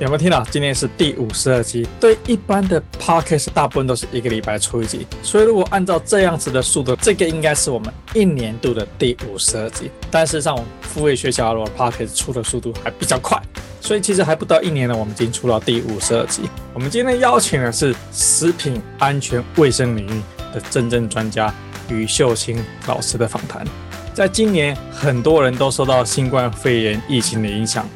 有没有听到？今天是第五十二集。对一般的 podcast，大部分都是一个礼拜出一集，所以如果按照这样子的速度，这个应该是我们一年度的第五十二集。但事实上，我们副业学校的 podcast 出的速度还比较快，所以其实还不到一年呢，我们已经出到第五十二集。我们今天邀请的是食品安全卫生领域的真正专家于秀清老师的访谈。在今年，很多人都受到新冠肺炎疫情的影响。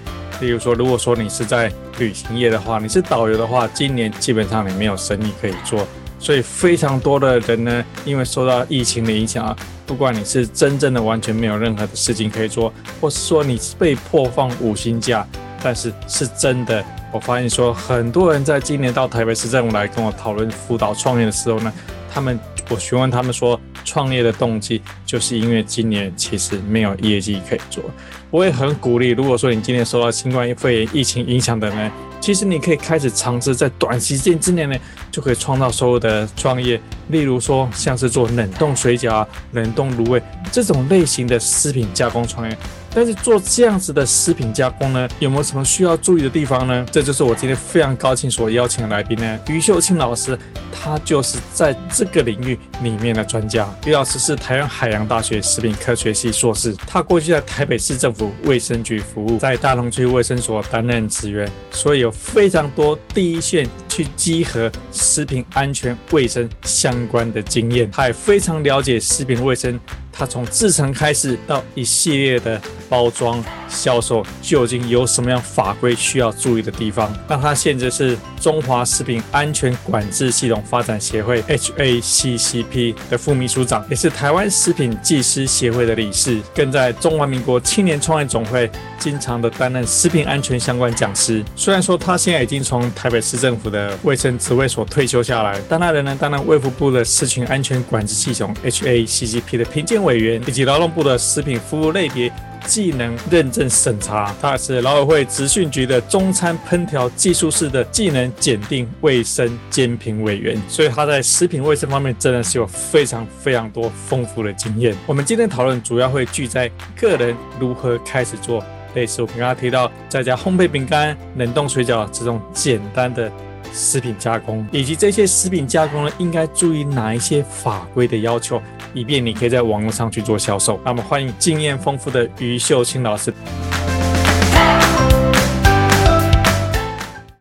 例如说，如果说你是在旅行业的话，你是导游的话，今年基本上你没有生意可以做，所以非常多的人呢，因为受到疫情的影响啊，不管你是真正的完全没有任何的事情可以做，或是说你被迫放五星假，但是是真的，我发现说很多人在今年到台北市政府来跟我讨论辅导创业的时候呢，他们我询问他们说，创业的动机就是因为今年其实没有业绩可以做。我也很鼓励，如果说你今年受到新冠肺炎疫情影响的呢，其实你可以开始尝试在短时间之内呢，就可以创造收入的创业。例如说，像是做冷冻水饺啊、冷冻卤味这种类型的食品加工创业。但是做这样子的食品加工呢，有没有什么需要注意的地方呢？这就是我今天非常高兴所邀请的来宾呢，于秀清老师，他就是在这个领域里面的专家。于老师是台湾海洋大学食品科学系硕士，他过去在台北市政府卫生局服务，在大同区卫生所担任职员，所以有非常多第一线去集合食品安全卫生相关的经验，他也非常了解食品卫生。它从制成开始到一系列的包装销售，究竟有什么样法规需要注意的地方？那他现在是中华食品安全管制系统发展协会 （HACCP） 的副秘书长，也是台湾食品技师协会的理事，更在中华民国青年创业总会经常的担任食品安全相关讲师。虽然说他现在已经从台北市政府的卫生职位所退休下来，但他仍然担任卫福部的食品安全管制系统 （HACCP） 的评鉴委员，以及劳动部的食品服务类别技能认证审查。他是劳委会职训局的中餐烹调技术室的技能检定卫生监评委员，所以他在食品卫生方面真的是有非常非常多丰富的经验。我们今天讨论主要会聚在个人如何开始做类似我刚刚提到在家烘焙饼干、冷冻水饺这种简单的。食品加工以及这些食品加工呢，应该注意哪一些法规的要求，以便你可以在网络上去做销售。那么，欢迎经验丰富的于秀清老师。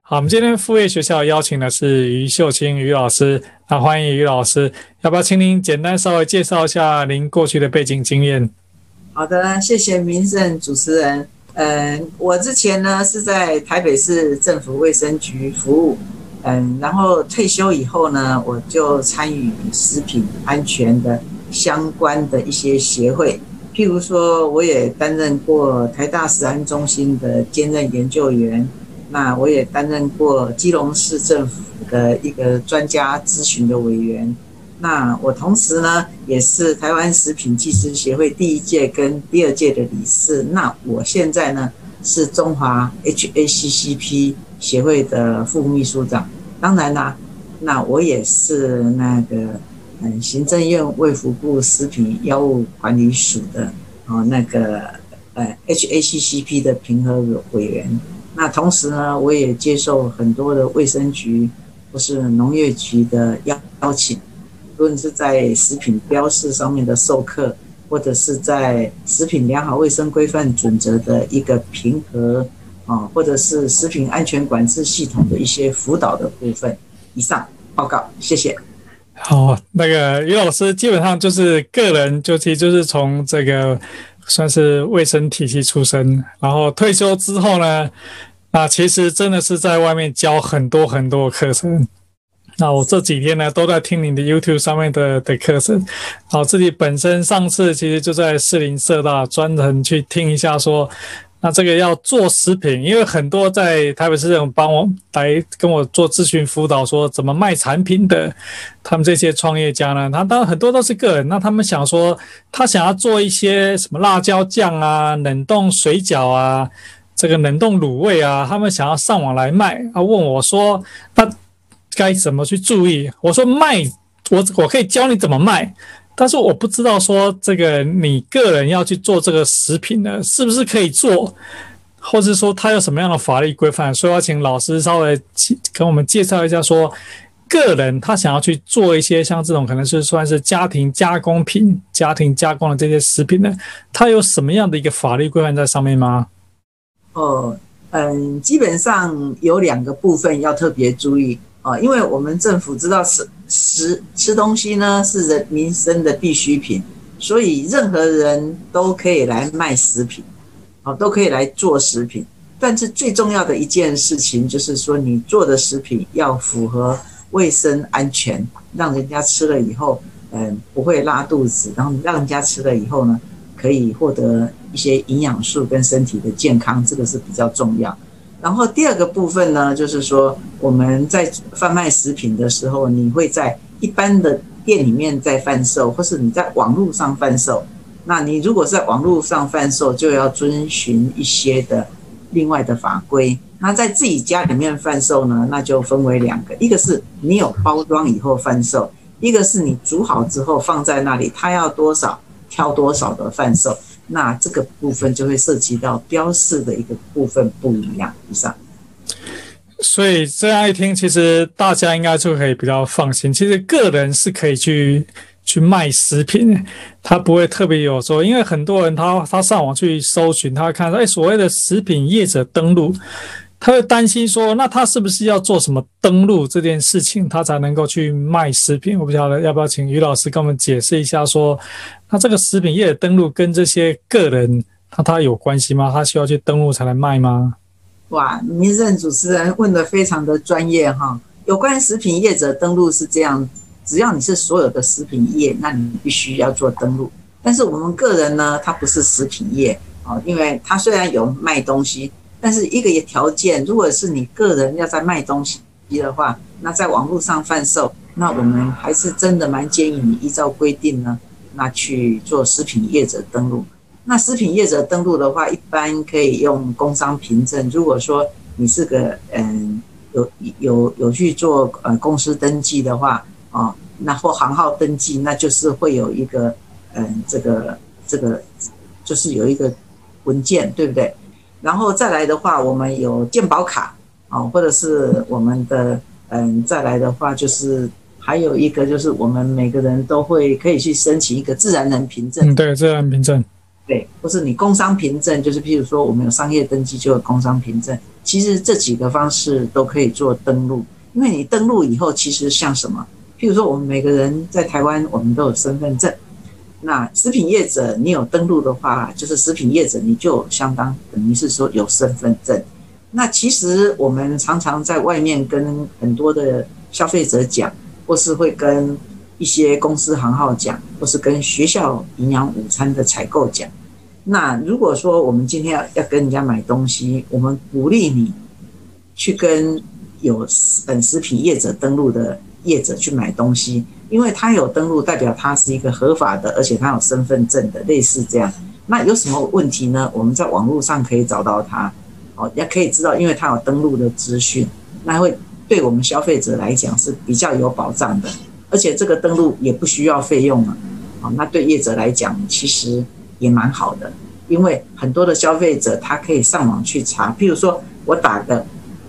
好，我们今天副业学校邀请的是于秀清于老师，那欢迎于老师。要不要请您简单稍微介绍一下您过去的背景经验？好的，谢谢明胜主持人。嗯，我之前呢是在台北市政府卫生局服务，嗯，然后退休以后呢，我就参与食品安全的相关的一些协会，譬如说，我也担任过台大食安中心的兼任研究员，那我也担任过基隆市政府的一个专家咨询的委员。那我同时呢，也是台湾食品技师协会第一届跟第二届的理事。那我现在呢，是中华 HACCP 协会的副秘书长。当然啦，那我也是那个嗯，行政院卫福部食品药物管理署的哦，那个呃 HACCP 的评核委员。那同时呢，我也接受很多的卫生局或是农业局的邀邀请。无论是在食品标示上面的授课，或者是在食品良好卫生规范准则的一个评核啊，或者是食品安全管制系统的一些辅导的部分。以上报告，谢谢。好，那个于老师基本上就是个人，就其实就是从这个算是卫生体系出身，然后退休之后呢，那其实真的是在外面教很多很多课程。那我这几天呢，都在听你的 YouTube 上面的的课程。好，自己本身上次其实就在士林社大专程去听一下，说，那这个要做食品，因为很多在台北市政府帮我来跟我做咨询辅导，说怎么卖产品的，他们这些创业家呢，他当然很多都是个人，那他们想说，他想要做一些什么辣椒酱啊、冷冻水饺啊、这个冷冻卤味啊，他们想要上网来卖，他问我说，那该怎么去注意？我说卖，我我可以教你怎么卖。但是我不知道说这个你个人要去做这个食品呢，是不是可以做，或者说他有什么样的法律规范？所以要请老师稍微跟我们介绍一下，说个人他想要去做一些像这种可能是算是家庭加工品、家庭加工的这些食品呢，他有什么样的一个法律规范在上面吗？哦，嗯，基本上有两个部分要特别注意。啊，因为我们政府知道吃食吃东西呢是人民生的必需品，所以任何人都可以来卖食品，啊，都可以来做食品。但是最重要的一件事情就是说，你做的食品要符合卫生安全，让人家吃了以后，嗯，不会拉肚子，然后让人家吃了以后呢，可以获得一些营养素跟身体的健康，这个是比较重要。然后第二个部分呢，就是说我们在贩卖食品的时候，你会在一般的店里面在贩售，或是你在网络上贩售。那你如果在网络上贩售，就要遵循一些的另外的法规。那在自己家里面贩售呢，那就分为两个，一个是你有包装以后贩售，一个是你煮好之后放在那里，它要多少挑多少的贩售。那这个部分就会涉及到标示的一个部分不一样以上，所以这样一听，其实大家应该就可以比较放心。其实个人是可以去去卖食品，他不会特别有说，因为很多人他他上网去搜寻，他会看到哎，所谓的食品业者登录。他会担心说，那他是不是要做什么登录这件事情，他才能够去卖食品？我不晓得要不要请于老师跟我们解释一下，说，那这个食品业的登录跟这些个人他他有关系吗？他需要去登录才能卖吗？哇，民生主持人问得非常的专业哈。有关食品业者登录是这样，只要你是所有的食品业，那你必须要做登录。但是我们个人呢，他不是食品业啊，因为他虽然有卖东西。但是一个也条件，如果是你个人要在卖东西的话，那在网络上贩售，那我们还是真的蛮建议你依照规定呢，那去做食品业者登录。那食品业者登录的话，一般可以用工商凭证。如果说你是个嗯有有有去做呃公司登记的话，哦，那或行号登记，那就是会有一个嗯这个这个就是有一个文件，对不对？然后再来的话，我们有健保卡啊，或者是我们的嗯，再来的话就是还有一个就是我们每个人都会可以去申请一个自然人凭证。嗯，对，自然凭证。对，或是你工商凭证，就是譬如说我们有商业登记就有工商凭证。其实这几个方式都可以做登录，因为你登录以后，其实像什么？譬如说我们每个人在台湾，我们都有身份证。那食品业者，你有登录的话，就是食品业者，你就相当等于是说有身份证。那其实我们常常在外面跟很多的消费者讲，或是会跟一些公司行号讲，或是跟学校营养午餐的采购讲。那如果说我们今天要要跟人家买东西，我们鼓励你去跟有本食品业者登录的业者去买东西。因为他有登录，代表他是一个合法的，而且他有身份证的，类似这样。那有什么问题呢？我们在网络上可以找到他，哦，也可以知道，因为他有登录的资讯，那会对我们消费者来讲是比较有保障的。而且这个登录也不需要费用啊，哦，那对业者来讲其实也蛮好的，因为很多的消费者他可以上网去查，譬如说我打个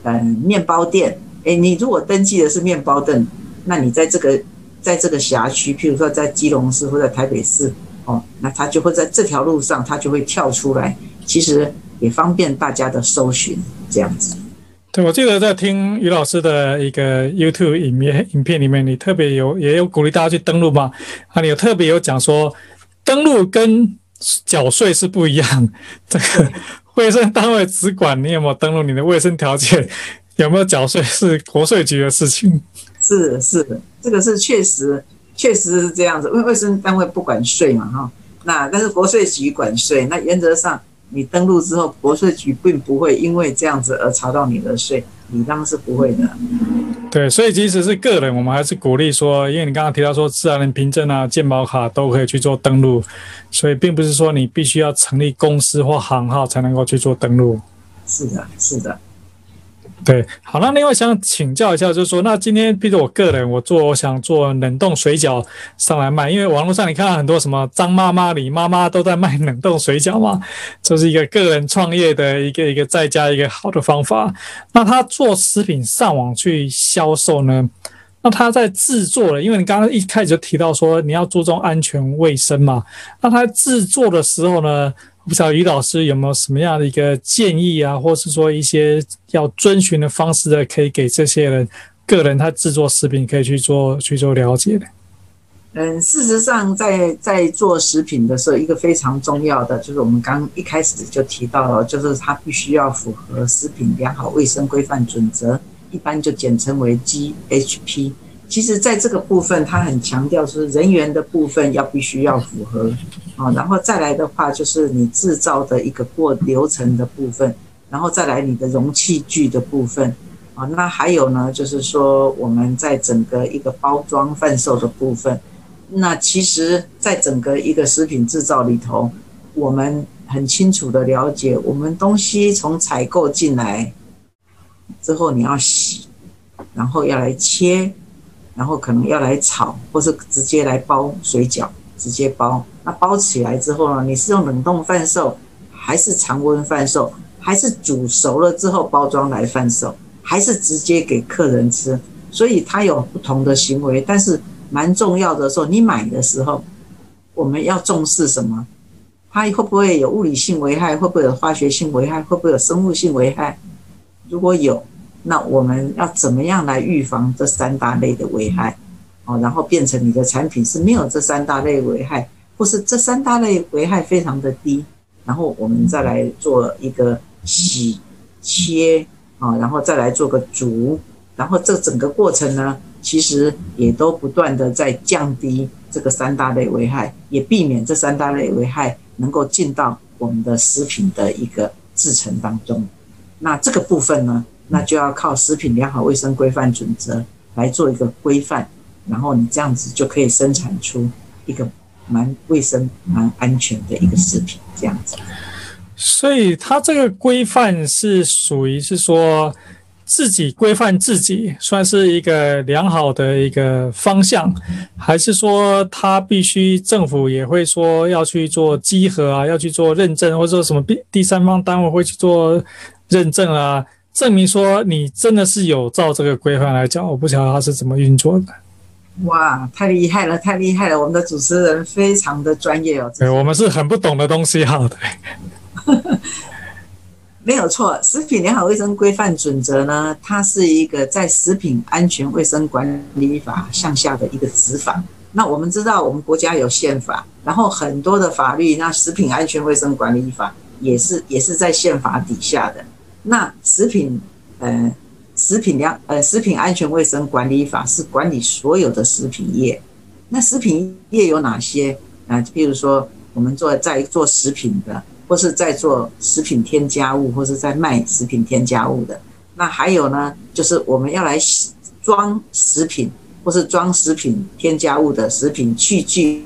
嗯面包店，诶，你如果登记的是面包店，那你在这个。在这个辖区，譬如说在基隆市或者台北市，哦，那他就会在这条路上，他就会跳出来，其实也方便大家的搜寻，这样子。对，我记得在听于老师的一个 YouTube 影片影片里面，你特别有也有鼓励大家去登录嘛？啊，你有特别有讲说，登录跟缴税是不一样，这个卫生单位只管你有没有登录，你的卫生条件有没有缴税是国税局的事情。是是的，这个是确实确实是这样子，因为卫生单位不管税嘛哈，那但是国税局管税，那原则上你登录之后，国税局并不会因为这样子而查到你的税，你当然是不会的。对，所以即使是个人，我们还是鼓励说，因为你刚刚提到说，自然人凭证啊、健保卡都可以去做登录，所以并不是说你必须要成立公司或行号才能够去做登录。是的，是的。对，好，那另外想请教一下，就是说，那今天，比如我个人，我做，我想做冷冻水饺上来卖，因为网络上你看到很多什么张妈妈、李妈妈都在卖冷冻水饺嘛，这是一个个人创业的一个一个在家一个好的方法。那他做食品上网去销售呢？那他在制作了，因为你刚刚一开始就提到说你要注重安全卫生嘛，那他制作的时候呢？不知道于老师有没有什么样的一个建议啊，或是说一些要遵循的方式的，可以给这些人个人他制作食品可以去做去做了解的。嗯，事实上在，在做食品的时候，一个非常重要的就是我们刚一开始就提到了，就是它必须要符合食品良好卫生规范准则，一般就简称为 GHP。其实，在这个部分，他很强调是人员的部分要必须要符合啊，然后再来的话，就是你制造的一个过流程的部分，然后再来你的容器具的部分啊，那还有呢，就是说我们在整个一个包装贩售的部分，那其实，在整个一个食品制造里头，我们很清楚的了解，我们东西从采购进来之后，你要洗，然后要来切。然后可能要来炒，或是直接来包水饺，直接包。那包起来之后呢？你是用冷冻贩售，还是常温贩售，还是煮熟了之后包装来贩售，还是直接给客人吃？所以它有不同的行为。但是蛮重要的说，你买的时候，我们要重视什么？它会不会有物理性危害？会不会有化学性危害？会不会有生物性危害？如果有。那我们要怎么样来预防这三大类的危害？哦，然后变成你的产品是没有这三大类危害，或是这三大类危害非常的低，然后我们再来做一个洗切啊，然后再来做个煮，然后这整个过程呢，其实也都不断的在降低这个三大类危害，也避免这三大类危害能够进到我们的食品的一个制成当中。那这个部分呢？那就要靠食品良好卫生规范准则来做一个规范，然后你这样子就可以生产出一个蛮卫生、蛮安全的一个食品，这样子。所以它这个规范是属于是说自己规范自己，算是一个良好的一个方向，还是说它必须政府也会说要去做稽核啊，要去做认证，或者说什么第第三方单位会去做认证啊？证明说你真的是有照这个规范来讲，我不晓得他是怎么运作的。哇，太厉害了，太厉害了！我们的主持人非常的专业哦。对，我们是很不懂的东西，好的。没有错，食品良好卫生规范准则呢，它是一个在食品安全卫生管理法向下的一个执法。那我们知道，我们国家有宪法，然后很多的法律，那食品安全卫生管理法也是也是在宪法底下的。那食品，呃，食品粮，呃，食品安全卫生管理法是管理所有的食品业。那食品业有哪些啊？比如说，我们做在做食品的，或是在做食品添加物，或是在卖食品添加物的。那还有呢，就是我们要来装食品，或是装食品添加物的食品器具、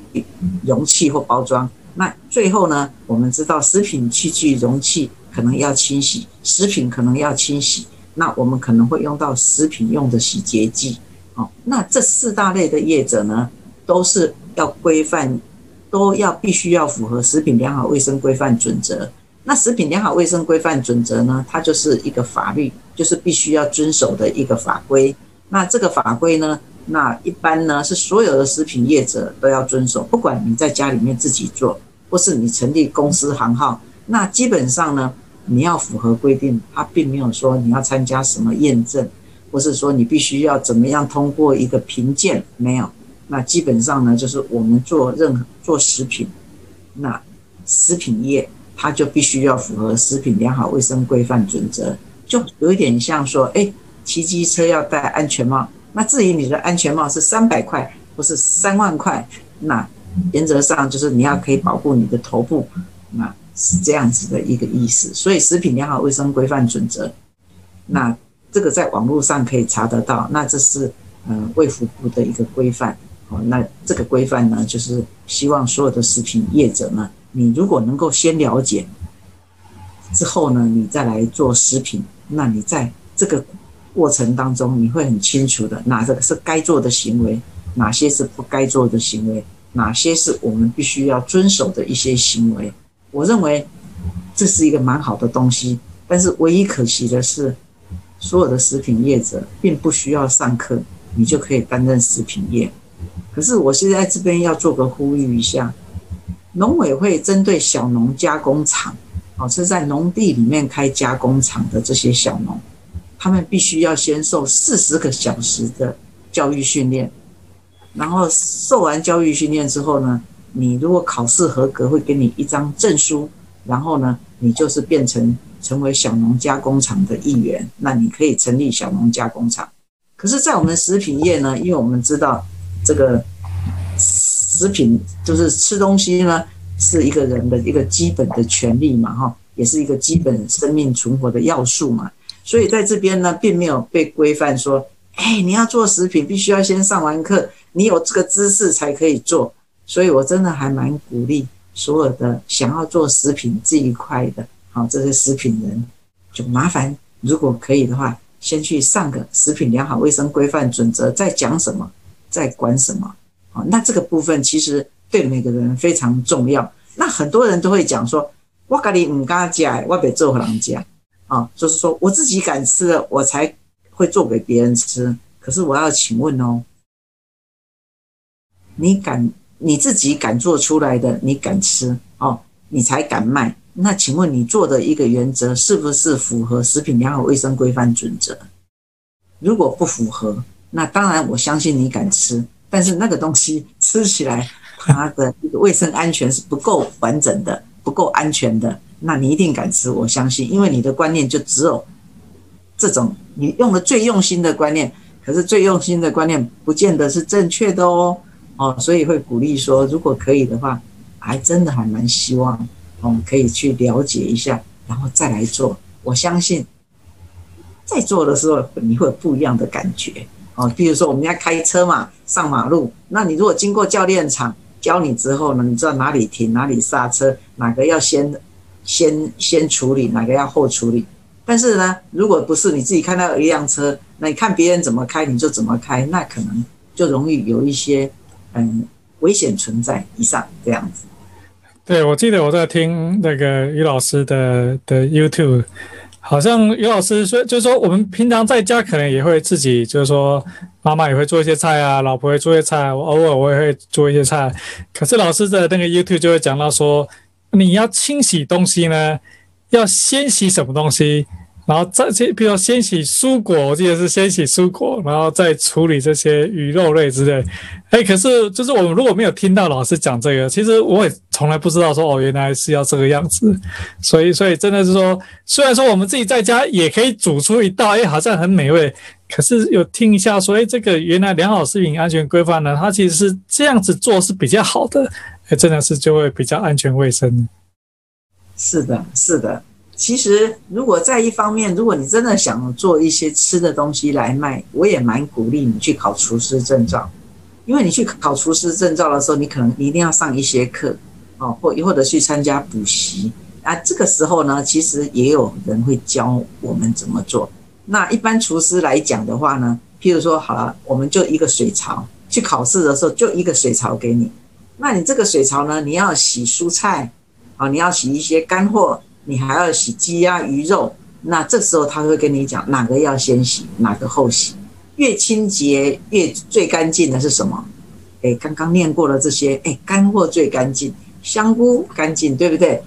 容器或包装。那最后呢，我们知道食品器具、容器。可能要清洗食品，可能要清洗，那我们可能会用到食品用的洗洁剂。哦，那这四大类的业者呢，都是要规范，都要必须要符合食品良好卫生规范准则。那食品良好卫生规范准则呢，它就是一个法律，就是必须要遵守的一个法规。那这个法规呢，那一般呢是所有的食品业者都要遵守，不管你在家里面自己做，或是你成立公司行号，那基本上呢。你要符合规定，它并没有说你要参加什么验证，或是说你必须要怎么样通过一个评鉴，没有。那基本上呢，就是我们做任何做食品，那食品业它就必须要符合食品良好卫生规范准则，就有一点像说，哎，骑机车要戴安全帽。那至于你的安全帽是三百块或是三万块，那原则上就是你要可以保护你的头部，那。是这样子的一个意思。所以食品良好卫生规范准则，那这个在网络上可以查得到。那这是呃卫福部的一个规范。哦，那这个规范呢，就是希望所有的食品业者呢，你如果能够先了解之后呢，你再来做食品，那你在这个过程当中，你会很清楚的哪个是该做的行为，哪些是不该做的行为，哪些是我们必须要遵守的一些行为。我认为这是一个蛮好的东西，但是唯一可惜的是，所有的食品业者并不需要上课，你就可以担任食品业。可是我现在这边要做个呼吁一下，农委会针对小农加工厂，哦，是在农地里面开加工厂的这些小农，他们必须要先受四十个小时的教育训练，然后受完教育训练之后呢，你如果考试合格，会给你一张证书，然后呢，你就是变成成为小农加工厂的一员，那你可以成立小农加工厂。可是，在我们食品业呢，因为我们知道。这个食品就是吃东西呢，是一个人的一个基本的权利嘛，哈，也是一个基本生命存活的要素嘛。所以在这边呢，并没有被规范说，哎，你要做食品，必须要先上完课，你有这个知识才可以做。所以我真的还蛮鼓励所有的想要做食品这一块的，好，这些食品人，就麻烦，如果可以的话，先去上个食品良好卫生规范准则，在讲什么。在管什么？啊，那这个部分其实对每个人非常重要。那很多人都会讲说：“我家里唔敢讲，我别做给人家。”啊，就是说我自己敢吃了，我才会做给别人吃。可是我要请问哦，你敢你自己敢做出来的，你敢吃哦，你才敢卖。那请问你做的一个原则是不是符合食品良好卫生规范准则？如果不符合，那当然，我相信你敢吃，但是那个东西吃起来，它的一个卫生安全是不够完整的，不够安全的。那你一定敢吃，我相信，因为你的观念就只有这种，你用了最用心的观念，可是最用心的观念不见得是正确的哦。哦，所以会鼓励说，如果可以的话，还真的还蛮希望，我们可以去了解一下，然后再来做。我相信，在做的时候你会有不一样的感觉。哦，比如说我们要开车嘛，上马路，那你如果经过教练场教你之后呢，你知道哪里停，哪里刹车，哪个要先先先处理，哪个要后处理。但是呢，如果不是你自己看到一辆车，那你看别人怎么开，你就怎么开，那可能就容易有一些嗯危险存在。以上这样子。对，我记得我在听那个于老师的的 YouTube。好像于老师说，就是说我们平常在家可能也会自己，就是说妈妈也会做一些菜啊，老婆会做一些菜，我偶尔我也会做一些菜。可是老师的那个 YouTube 就会讲到说，你要清洗东西呢，要先洗什么东西？然后再先，比如说先洗蔬果，我记得是先洗蔬果，然后再处理这些鱼肉类之类。哎，可是就是我们如果没有听到老师讲这个，其实我也从来不知道说哦，原来是要这个样子。所以，所以真的是说，虽然说我们自己在家也可以煮出一道，哎，好像很美味。可是有听一下说，哎，这个原来良好食品安全规范呢，它其实是这样子做是比较好的，哎，真的是就会比较安全卫生。是的，是的。其实，如果在一方面，如果你真的想做一些吃的东西来卖，我也蛮鼓励你去考厨师证照。因为你去考厨师证照的时候，你可能你一定要上一些课，哦，或或者去参加补习啊。这个时候呢，其实也有人会教我们怎么做。那一般厨师来讲的话呢，譬如说，好了，我们就一个水槽，去考试的时候就一个水槽给你。那你这个水槽呢，你要洗蔬菜，啊，你要洗一些干货。你还要洗鸡鸭鱼肉，那这时候他会跟你讲哪个要先洗，哪个后洗，越清洁越最干净的是什么？哎，刚刚念过了这些，哎，干货最干净，香菇干净，对不对？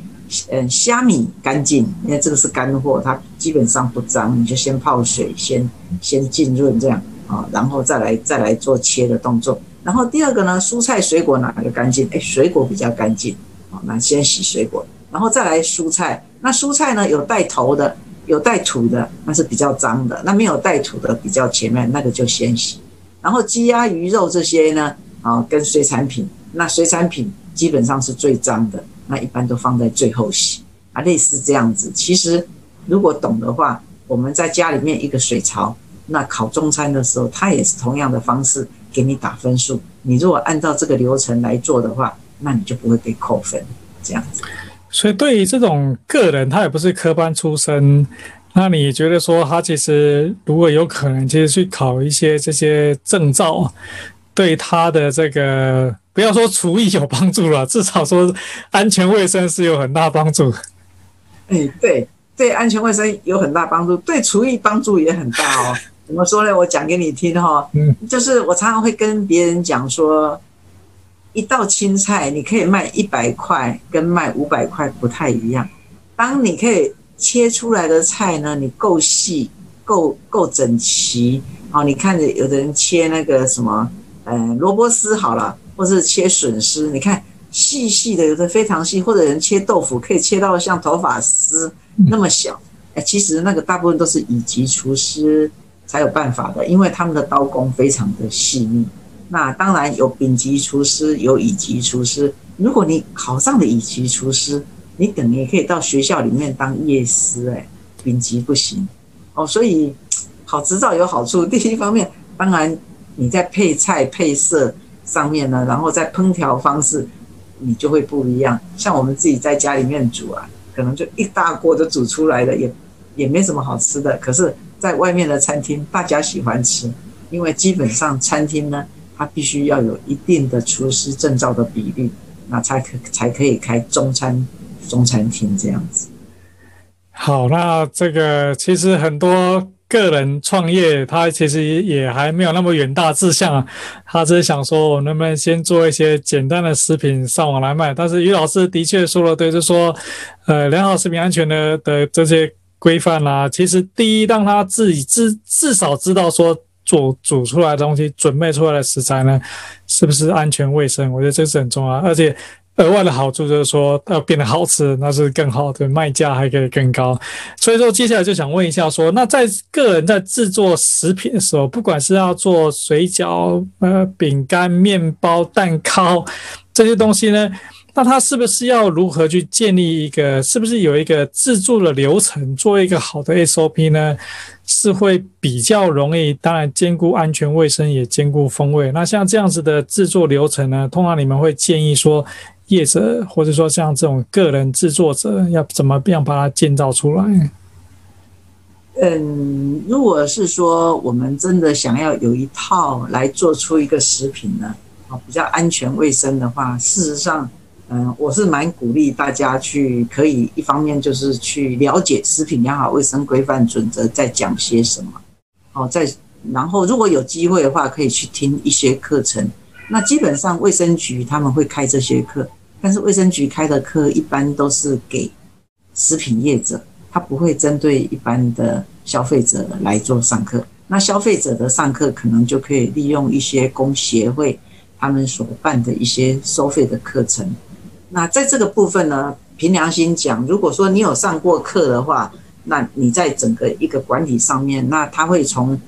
嗯，虾米干净，因为这个是干货，它基本上不脏，你就先泡水，先先浸润这样啊，然后再来再来做切的动作。然后第二个呢，蔬菜水果哪个干净？哎，水果比较干净，好，那先洗水果，然后再来蔬菜。那蔬菜呢，有带头的，有带土的，那是比较脏的；那没有带土的，比较前面那个就先洗。然后鸡鸭鱼肉这些呢，啊，跟水产品，那水产品基本上是最脏的。那一般都放在最后洗啊，类似这样子。其实如果懂的话，我们在家里面一个水槽，那烤中餐的时候，它也是同样的方式给你打分数。你如果按照这个流程来做的话，那你就不会被扣分。这样子。所以对于这种个人，他也不是科班出身，那你觉得说他其实如果有可能，其实去考一些这些证照，对他的这个。不要说厨艺有帮助了，至少说安全卫生是有很大帮助。哎，对，对，安全卫生有很大帮助，对厨艺帮助也很大哦。怎么说呢？我讲给你听哈，嗯，就是我常常会跟别人讲说，一道青菜你可以卖一百块，跟卖五百块不太一样。当你可以切出来的菜呢，你够细，够够整齐，哦，你看着有的人切那个什么，呃，萝卜丝好了。或是切笋丝，你看细细的，有的非常细，或者人切豆腐可以切到像头发丝那么小。哎，其实那个大部分都是乙级厨师才有办法的，因为他们的刀工非常的细腻。那当然有丙级厨师，有乙级厨师。如果你考上了乙级厨师，你等于可以到学校里面当夜师。哎，丙级不行哦。所以考执照有好处，第一方面，当然你在配菜配色。上面呢，然后在烹调方式，你就会不一样。像我们自己在家里面煮啊，可能就一大锅就煮出来了，也也没什么好吃的。可是，在外面的餐厅，大家喜欢吃，因为基本上餐厅呢，他必须要有一定的厨师证照的比例，那才可才可以开中餐中餐厅这样子。好，那这个其实很多。个人创业，他其实也还没有那么远大志向啊，他只是想说，我能不能先做一些简单的食品上网来卖？但是于老师的确说了对，就是说，呃，良好食品安全的的这些规范啊，其实第一，让他自己至至少知道说，做煮出来的东西，准备出来的食材呢，是不是安全卫生？我觉得这是很重要，而且。额外的好处就是说，要变得好吃，那是更好的，卖价还可以更高。所以说，接下来就想问一下，说，那在个人在制作食品的时候，不管是要做水饺、呃饼干、面包、蛋糕这些东西呢，那他是不是要如何去建立一个，是不是有一个制作的流程，做一个好的 SOP 呢？是会比较容易，当然兼顾安全卫生，也兼顾风味。那像这样子的制作流程呢，通常你们会建议说。业者或者说像这种个人制作者要怎么样把它建造出来？嗯，如果是说我们真的想要有一套来做出一个食品呢，啊，比较安全卫生的话，事实上，嗯，我是蛮鼓励大家去可以一方面就是去了解食品良好卫生规范准则在讲些什么，哦，在然后如果有机会的话，可以去听一些课程。那基本上卫生局他们会开这些课。但是卫生局开的课一般都是给食品业者，他不会针对一般的消费者来做上课。那消费者的上课可能就可以利用一些工协会他们所办的一些收费的课程。那在这个部分呢，凭良心讲，如果说你有上过课的话，那你在整个一个管理上面，那他会从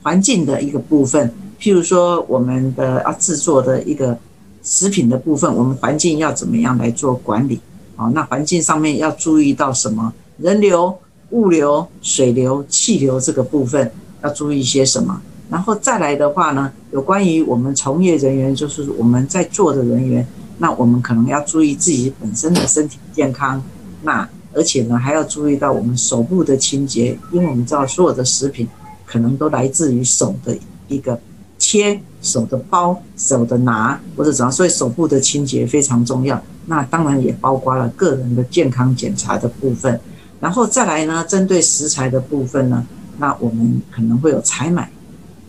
环境的一个部分，譬如说我们的要制作的一个。食品的部分，我们环境要怎么样来做管理？啊，那环境上面要注意到什么？人流、物流、水流、气流这个部分要注意些什么？然后再来的话呢，有关于我们从业人员，就是我们在做的人员，那我们可能要注意自己本身的身体健康。那而且呢，还要注意到我们手部的清洁，因为我们知道所有的食品可能都来自于手的一个。切手的包、手的拿或者怎样，所以手部的清洁非常重要。那当然也包括了个人的健康检查的部分。然后再来呢，针对食材的部分呢，那我们可能会有采买，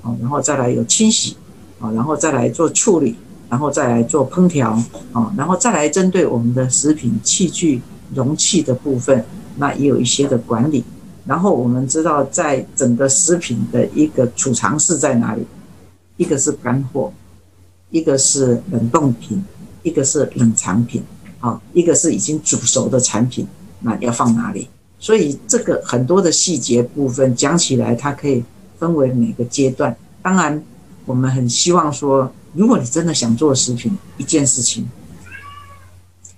哦，然后再来有清洗，哦，然后再来做处理，然后再来做烹调，哦，然后再来针对我们的食品器具容器的部分，那也有一些的管理。然后我们知道，在整个食品的一个储藏室在哪里？一个是干货，一个是冷冻品，一个是冷藏品，啊，一个是已经煮熟的产品，那要放哪里？所以这个很多的细节部分讲起来，它可以分为每个阶段。当然，我们很希望说，如果你真的想做食品，一件事情，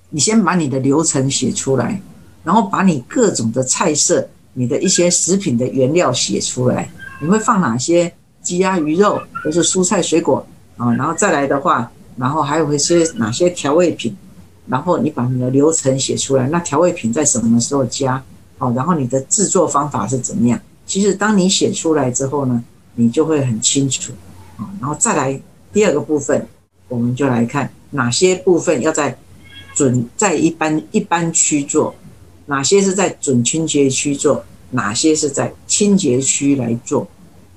你先把你的流程写出来，然后把你各种的菜色、你的一些食品的原料写出来，你会放哪些鸡鸭鱼肉，或是蔬菜水果啊？然后再来的话，然后还有一些哪些调味品，然后你把你的流程写出来，那调味品在什么时候加？哦，然后你的制作方法是怎么样？其实当你写出来之后呢，你就会很清楚啊。然后再来第二个部分，我们就来看哪些部分要在准在一般一般区做，哪些是在准清洁区做，哪些是在清洁区来做。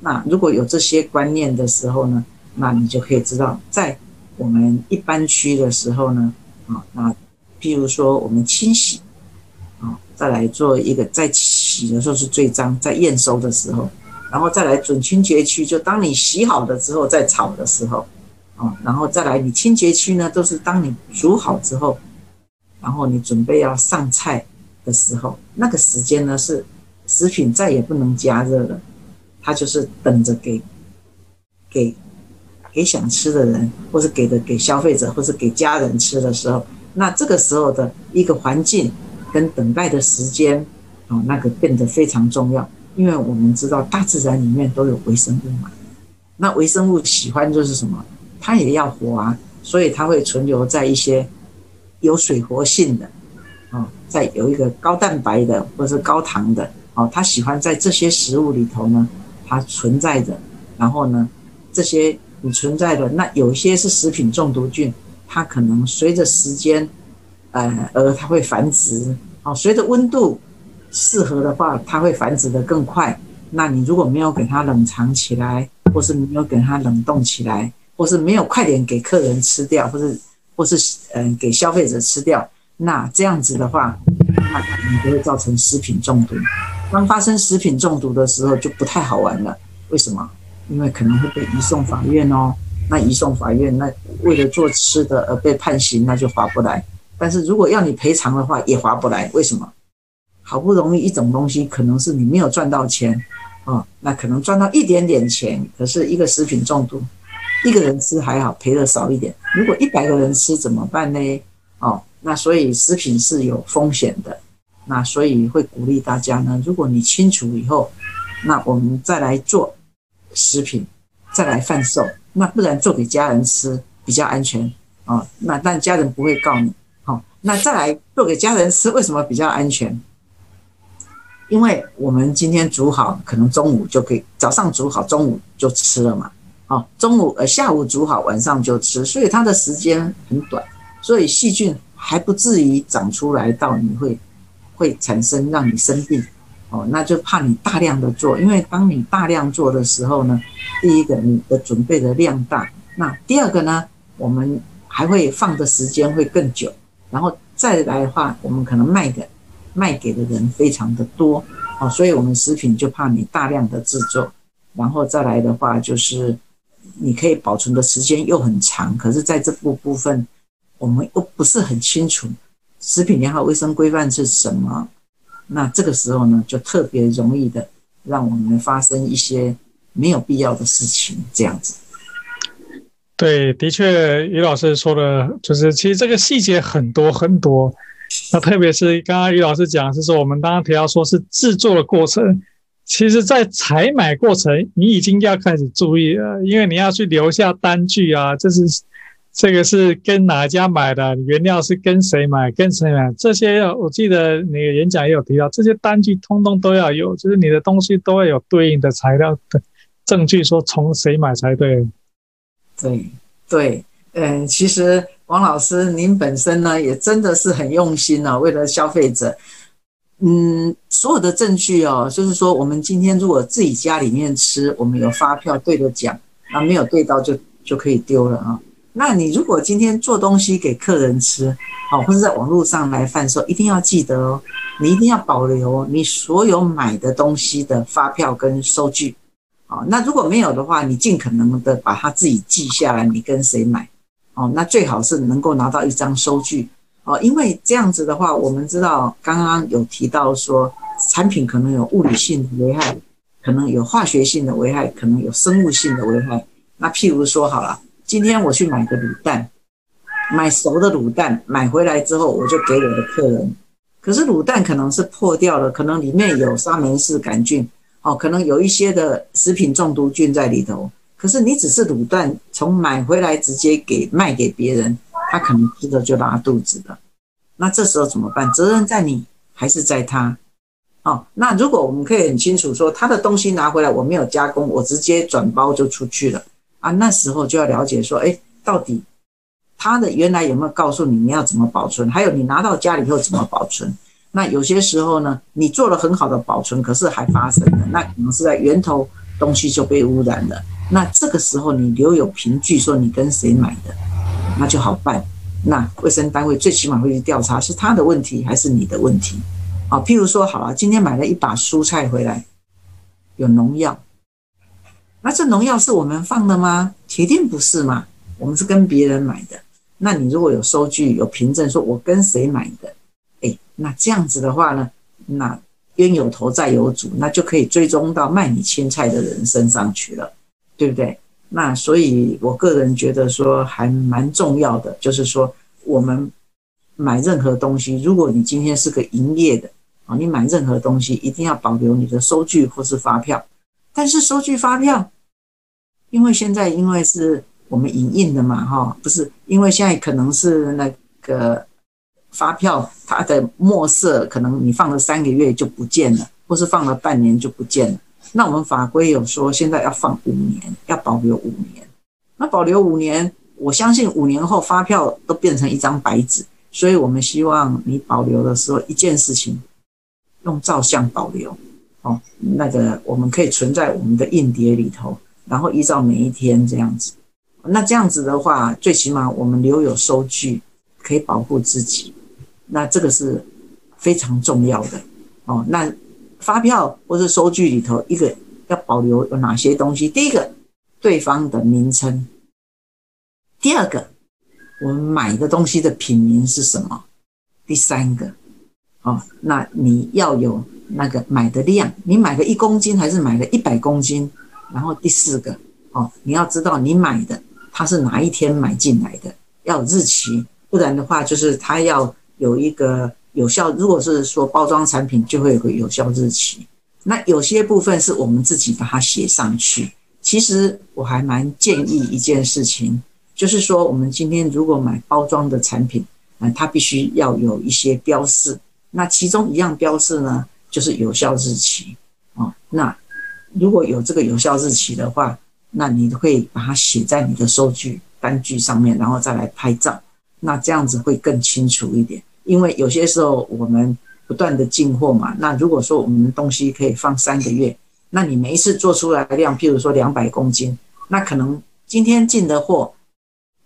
那如果有这些观念的时候呢，那你就可以知道，在我们一般区的时候呢，啊，那譬如说我们清洗。啊再来做一个，在洗的时候是最脏，在验收的时候，然后再来准清洁区，就当你洗好了之后再炒的时候，啊，然后再来你清洁区呢，都是当你煮好之后，然后你准备要上菜的时候，那个时间呢是食品再也不能加热了，它就是等着给给给想吃的人，或是给的给消费者，或是给家人吃的时候，那这个时候的一个环境。跟等待的时间，啊，那个变得非常重要，因为我们知道大自然里面都有微生物嘛。那微生物喜欢就是什么？它也要活啊，所以它会存留在一些有水活性的，哦，在有一个高蛋白的或者是高糖的，哦，它喜欢在这些食物里头呢，它存在着。然后呢，这些你存在的那有些是食品中毒菌，它可能随着时间。呃，而它会繁殖，哦，随着温度适合的话，它会繁殖得更快。那你如果没有给它冷藏起来，或是没有给它冷冻起来，或是没有快点给客人吃掉，或是或是嗯给消费者吃掉，那这样子的话，那可能就会造成食品中毒。当发生食品中毒的时候，就不太好玩了。为什么？因为可能会被移送法院哦。那移送法院，那为了做吃的而被判刑，那就划不来。但是如果要你赔偿的话，也划不来。为什么？好不容易一种东西，可能是你没有赚到钱，哦，那可能赚到一点点钱，可是一个食品中毒，一个人吃还好，赔的少一点。如果一百个人吃怎么办呢？哦，那所以食品是有风险的。那所以会鼓励大家呢，如果你清楚以后，那我们再来做食品，再来贩售，那不然做给家人吃比较安全、哦。那但家人不会告你。好那再来做给家人吃，为什么比较安全？因为我们今天煮好，可能中午就可以，早上煮好，中午就吃了嘛。好，中午呃下午煮好，晚上就吃，所以它的时间很短，所以细菌还不至于长出来到你会会产生让你生病。哦，那就怕你大量的做，因为当你大量做的时候呢，第一个你的准备的量大，那第二个呢，我们还会放的时间会更久。然后再来的话，我们可能卖的卖给的人非常的多哦，所以我们食品就怕你大量的制作，然后再来的话就是你可以保存的时间又很长，可是在这部部分我们又不是很清楚食品良好卫生规范是什么，那这个时候呢就特别容易的让我们发生一些没有必要的事情，这样子。对，的确，于老师说的，就是其实这个细节很多很多。那特别是刚刚于老师讲，是说我们刚刚提到说是制作的过程，其实在采买过程你已经要开始注意了，因为你要去留下单据啊，这是这个是跟哪家买的，原料是跟谁买，跟谁买，这些我记得那个演讲也有提到，这些单据通通都要有，就是你的东西都要有对应的材料的证据，说从谁买才对。对对，嗯，其实王老师您本身呢也真的是很用心啊，为了消费者，嗯，所有的证据哦，就是说我们今天如果自己家里面吃，我们有发票对着讲，那没有对到就就可以丢了啊。那你如果今天做东西给客人吃，好，或者在网络上来贩售，一定要记得哦，你一定要保留你所有买的东西的发票跟收据。哦，那如果没有的话，你尽可能的把它自己记下来，你跟谁买？哦，那最好是能够拿到一张收据。哦，因为这样子的话，我们知道刚刚有提到说，产品可能有物理性的危害，可能有化学性的危害，可能有生物性的危害。那譬如说好了，今天我去买个卤蛋，买熟的卤蛋，买回来之后我就给我的客人。可是卤蛋可能是破掉了，可能里面有沙门氏杆菌，哦，可能有一些的食品中毒菌在里头。可是你只是卤蛋，从买回来直接给卖给别人，他可能吃了就拉肚子了。那这时候怎么办？责任在你还是在他？哦，那如果我们可以很清楚说，他的东西拿回来我没有加工，我直接转包就出去了啊，那时候就要了解说，哎，到底他的原来有没有告诉你你要怎么保存？还有你拿到家里后怎么保存？那有些时候呢，你做了很好的保存，可是还发生了，那可能是在源头东西就被污染了。那这个时候你留有凭据说你跟谁买的，那就好办。那卫生单位最起码会去调查是他的问题还是你的问题。啊，譬如说好了，今天买了一把蔬菜回来，有农药，那这农药是我们放的吗？铁定不是嘛，我们是跟别人买的。那你如果有收据有凭证，说我跟谁买的，哎，那这样子的话呢，那冤有头债有主，那就可以追踪到卖你青菜的人身上去了。对不对？那所以，我个人觉得说还蛮重要的，就是说，我们买任何东西，如果你今天是个营业的啊，你买任何东西一定要保留你的收据或是发票。但是收据发票，因为现在因为是我们影印的嘛，哈，不是，因为现在可能是那个发票它的墨色，可能你放了三个月就不见了，或是放了半年就不见了。那我们法规有说，现在要放五年，要保留五年。那保留五年，我相信五年后发票都变成一张白纸，所以我们希望你保留的时候，一件事情用照相保留，哦，那个我们可以存在我们的硬碟里头，然后依照每一天这样子。那这样子的话，最起码我们留有收据，可以保护自己。那这个是非常重要的哦。那。发票或是收据里头，一个要保留有哪些东西？第一个，对方的名称；第二个，我们买的东西的品名是什么？第三个，哦，那你要有那个买的量，你买了一公斤还是买了一百公斤？然后第四个，哦，你要知道你买的它是哪一天买进来的，要有日期，不然的话就是它要有一个。有效，如果是说包装产品，就会有个有效日期。那有些部分是我们自己把它写上去。其实我还蛮建议一件事情，就是说我们今天如果买包装的产品，啊，它必须要有一些标示。那其中一样标示呢，就是有效日期。哦，那如果有这个有效日期的话，那你会把它写在你的收据单据上面，然后再来拍照。那这样子会更清楚一点。因为有些时候我们不断的进货嘛，那如果说我们东西可以放三个月，那你每一次做出来的量，譬如说两百公斤，那可能今天进的货，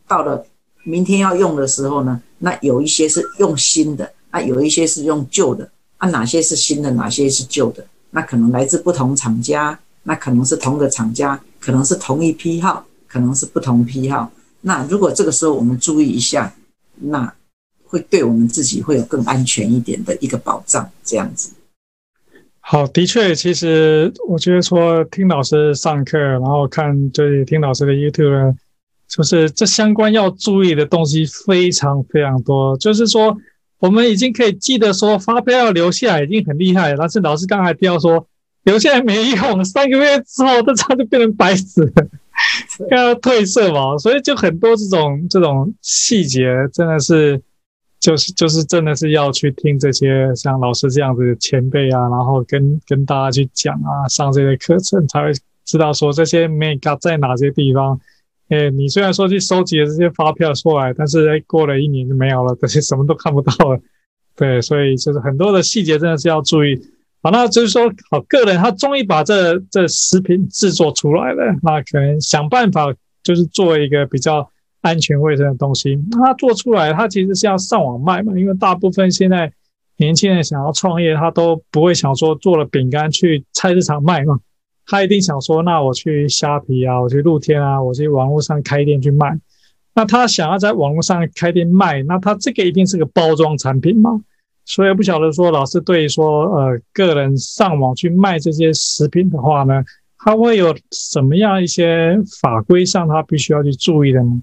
到了明天要用的时候呢，那有一些是用新的，那有一些是用旧的，啊，哪些是新的，哪些是旧的，那可能来自不同厂家，那可能是同个厂家，可能是同一批号，可能是不同批号，那如果这个时候我们注意一下，那。会对我们自己会有更安全一点的一个保障，这样子。好，的确，其实我觉得说听老师上课，然后看就是听老师的 YouTube，就是这相关要注意的东西非常非常多。就是说，我们已经可以记得说发票要留下已经很厉害了，但是老师刚才提到说留下来没用，三个月之后这张就变成白纸，要褪色嘛。所以就很多这种这种细节真的是。就是就是真的是要去听这些像老师这样子的前辈啊，然后跟跟大家去讲啊，上这些课程才会知道说这些 make up 在哪些地方。诶，你虽然说去收集了这些发票出来，但是诶过了一年就没有了，这些什么都看不到了。对，所以就是很多的细节真的是要注意。好，那就是说，好，个人他终于把这这食品制作出来了，那可能想办法就是做一个比较。安全卫生的东西，那他做出来，他其实是要上网卖嘛。因为大部分现在年轻人想要创业，他都不会想说做了饼干去菜市场卖嘛，他一定想说，那我去虾皮啊，我去露天啊，我去网络上开店去卖。那他想要在网络上开店卖，那他这个一定是个包装产品嘛。所以不晓得说老师对于说，呃，个人上网去卖这些食品的话呢，他会有什么样一些法规上他必须要去注意的呢？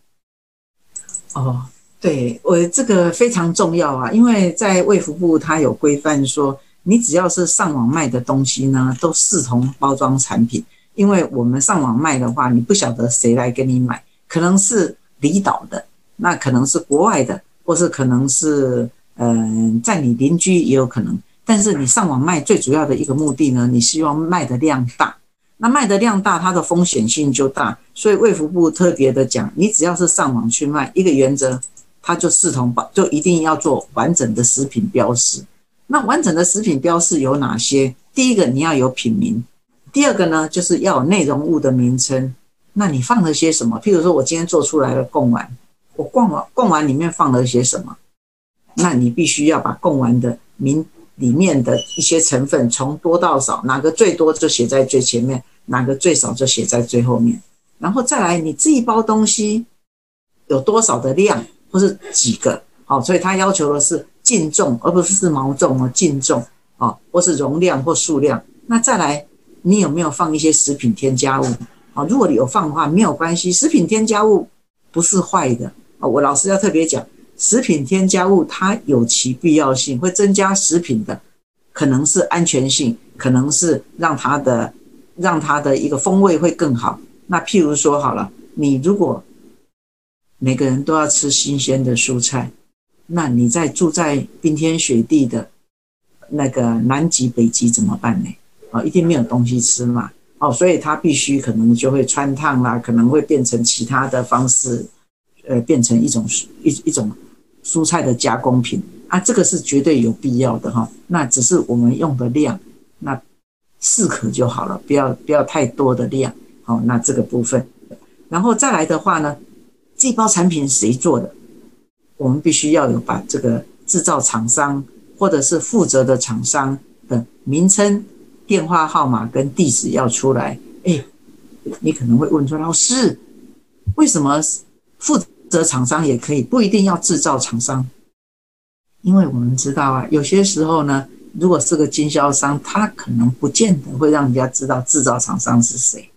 哦，对，我这个非常重要啊，因为在卫福部它有规范说，你只要是上网卖的东西呢，都视同包装产品。因为我们上网卖的话，你不晓得谁来跟你买，可能是离岛的，那可能是国外的，或是可能是嗯、在你邻居也有可能。但是你上网卖最主要的一个目的呢，你希望卖的量大，那卖的量大，它的风险性就大。所以卫福部特别的讲，你只要是上网去卖，一个原则，它就视同保，就一定要做完整的食品标示。那完整的食品标示有哪些？第一个你要有品名，第二个呢就是要有内容物的名称。那你放了些什么？譬如说我今天做出来的贡丸，我贡丸贡丸里面放了些什么？那你必须要把贡丸的名。里面的一些成分从多到少，哪个最多就写在最前面，哪个最少就写在最后面。然后再来，你这一包东西有多少的量，或是几个？好，所以他要求的是净重，而不是毛重哦，净重啊，或是容量或数量。那再来，你有没有放一些食品添加物？啊，如果你有放的话，没有关系，食品添加物不是坏的啊。我老师要特别讲。食品添加物它有其必要性，会增加食品的可能是安全性，可能是让它的让它的一个风味会更好。那譬如说好了，你如果每个人都要吃新鲜的蔬菜，那你在住在冰天雪地的那个南极、北极怎么办呢？啊，一定没有东西吃嘛。哦，所以它必须可能就会穿烫啦，可能会变成其他的方式，呃，变成一种一一种。蔬菜的加工品啊，这个是绝对有必要的哈。那只是我们用的量，那适可就好了，不要不要太多的量。好，那这个部分，然后再来的话呢，这包产品谁做的？我们必须要有把这个制造厂商或者是负责的厂商的名称、电话号码跟地址要出来。哎，你可能会问说，老师，为什么负责厂商也可以，不一定要制造厂商，因为我们知道啊，有些时候呢，如果是个经销商，他可能不见得会让人家知道制造厂商是谁。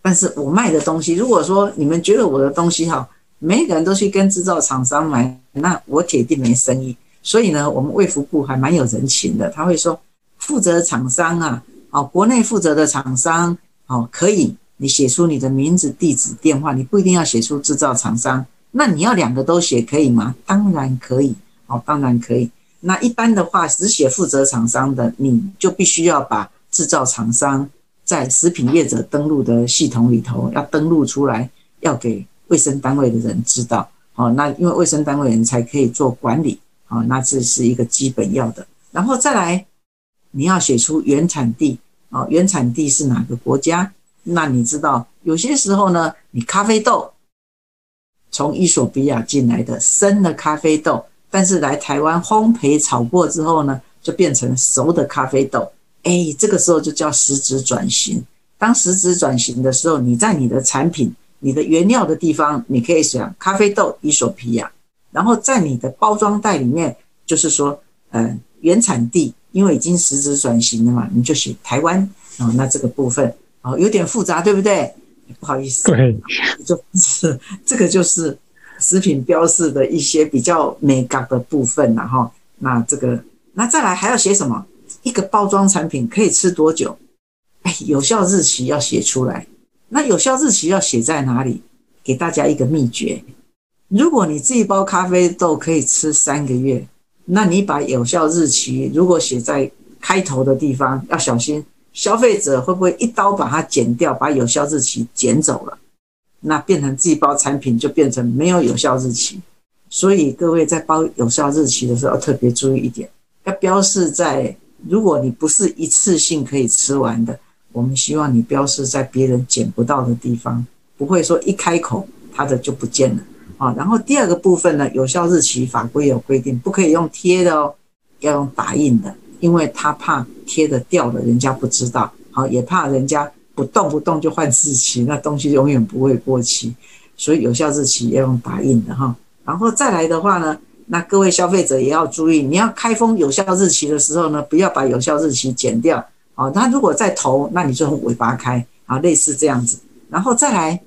但是我卖的东西，如果说你们觉得我的东西好，每个人都去跟制造厂商买，那我铁定没生意。所以呢，我们卫福部还蛮有人情的，他会说，负责厂商啊，哦，国内负责的厂商，哦，可以，你写出你的名字、地址、电话，你不一定要写出制造厂商。那你要两个都写可以吗？当然可以，哦，当然可以。那一般的话，只写负责厂商的，你就必须要把制造厂商在食品业者登录的系统里头要登录出来，要给卫生单位的人知道。哦，那因为卫生单位人才可以做管理，哦，那这是一个基本要的。然后再来，你要写出原产地，哦，原产地是哪个国家？那你知道，有些时候呢，你咖啡豆。从伊索比亚进来的生的咖啡豆，但是来台湾烘焙炒过之后呢，就变成熟的咖啡豆。哎，这个时候就叫实质转型。当实质转型的时候，你在你的产品、你的原料的地方，你可以写咖啡豆伊索比亚，然后在你的包装袋里面，就是说，呃，原产地，因为已经实质转型了嘛，你就写台湾。哦，那这个部分哦，有点复杂，对不对？不好意思，对，就是这个就是食品标示的一些比较美感的部分然后。那这个，那再来还要写什么？一个包装产品可以吃多久？哎，有效日期要写出来。那有效日期要写在哪里？给大家一个秘诀：如果你这一包咖啡豆可以吃三个月，那你把有效日期如果写在开头的地方，要小心。消费者会不会一刀把它剪掉，把有效日期剪走了？那变成自己包产品就变成没有有效日期。所以各位在包有效日期的时候要特别注意一点，要标示在，如果你不是一次性可以吃完的，我们希望你标示在别人捡不到的地方，不会说一开口它的就不见了啊。然后第二个部分呢，有效日期法规有规定，不可以用贴的哦，要用打印的。因为他怕贴的掉了，人家不知道，好，也怕人家不动不动就换日期，那东西永远不会过期，所以有效日期要用打印的哈。然后再来的话呢，那各位消费者也要注意，你要开封有效日期的时候呢，不要把有效日期剪掉，好，它如果在头，那你就用尾巴开，啊，类似这样子。然后再来，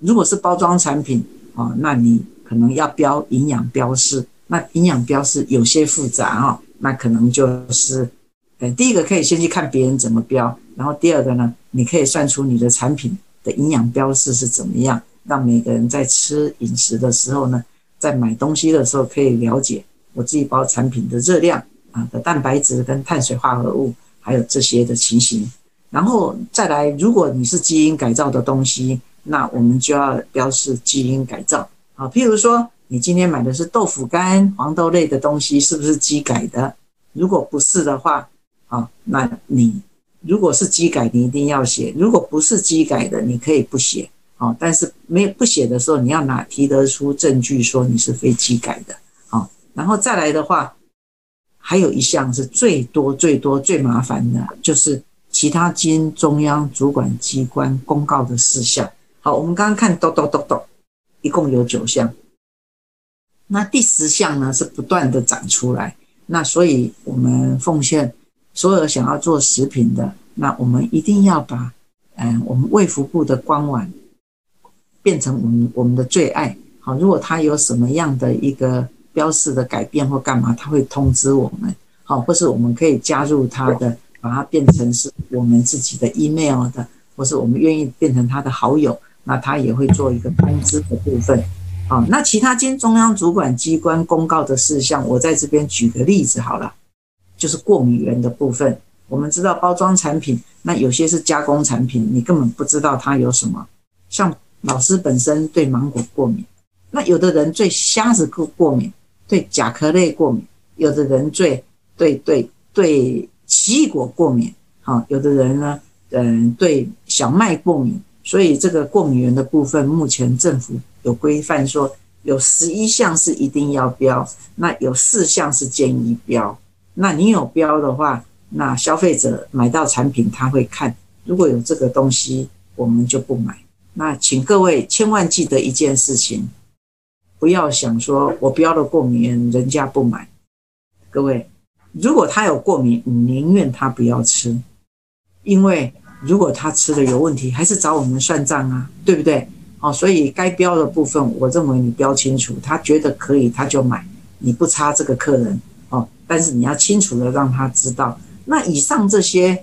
如果是包装产品，啊，那你可能要标营养标示。那营养标示有些复杂哈，那可能就是，呃，第一个可以先去看别人怎么标，然后第二个呢，你可以算出你的产品的营养标示是怎么样，让每个人在吃饮食的时候呢，在买东西的时候可以了解我这一包产品的热量啊的蛋白质跟碳水化合物，还有这些的情形。然后再来，如果你是基因改造的东西，那我们就要标示基因改造啊，譬如说。你今天买的是豆腐干、黄豆类的东西，是不是机改的？如果不是的话，啊，那你如果是机改，你一定要写；如果不是机改的，你可以不写。啊，但是没有不写的时候，你要拿提得出证据说你是非机改的。啊，然后再来的话，还有一项是最多、最多、最麻烦的，就是其他经中央主管机关公告的事项。好，我们刚刚看，咚咚咚咚，一共有九项。那第十项呢，是不断的长出来，那所以我们奉劝所有想要做食品的，那我们一定要把，嗯，我们卫福部的官网变成我们我们的最爱。好，如果它有什么样的一个标识的改变或干嘛，它会通知我们。好，或是我们可以加入它的，把它变成是我们自己的 email 的，或是我们愿意变成他的好友，那他也会做一个通知的部分。好，那其他经中央主管机关公告的事项，我在这边举个例子好了，就是过敏原的部分。我们知道包装产品，那有些是加工产品，你根本不知道它有什么。像老师本身对芒果过敏，那有的人对虾子过过敏，对甲壳类过敏，有的人对对对对奇异果过敏，好，有的人呢，嗯，对小麦过敏。所以这个过敏原的部分，目前政府有规范说，有十一项是一定要标，那有四项是建议标。那你有标的话，那消费者买到产品他会看，如果有这个东西，我们就不买。那请各位千万记得一件事情，不要想说我标了过敏，人家不买。各位，如果他有过敏，你宁愿他不要吃，因为。如果他吃的有问题，还是找我们算账啊，对不对？哦，所以该标的部分，我认为你标清楚，他觉得可以，他就买，你不差这个客人哦。但是你要清楚的让他知道，那以上这些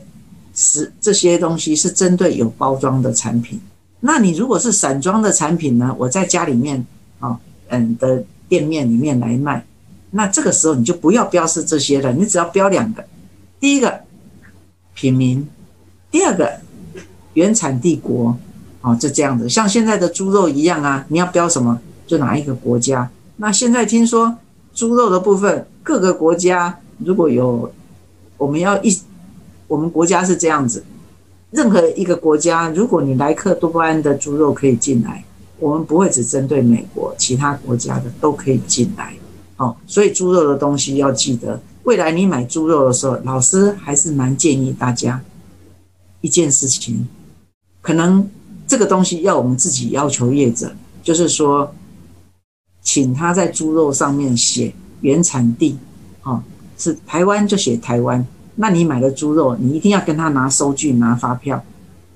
是这些东西是针对有包装的产品。那你如果是散装的产品呢？我在家里面哦，嗯的店面里面来卖，那这个时候你就不要标示这些了，你只要标两个，第一个品名。第二个原产地国，哦，就这样子，像现在的猪肉一样啊，你要标什么，就哪一个国家。那现在听说猪肉的部分，各个国家如果有，我们要一，我们国家是这样子，任何一个国家，如果你莱克多巴胺的猪肉可以进来，我们不会只针对美国，其他国家的都可以进来。哦，所以猪肉的东西要记得，未来你买猪肉的时候，老师还是蛮建议大家。一件事情，可能这个东西要我们自己要求业者，就是说，请他在猪肉上面写原产地，哦，是台湾就写台湾。那你买的猪肉，你一定要跟他拿收据、拿发票，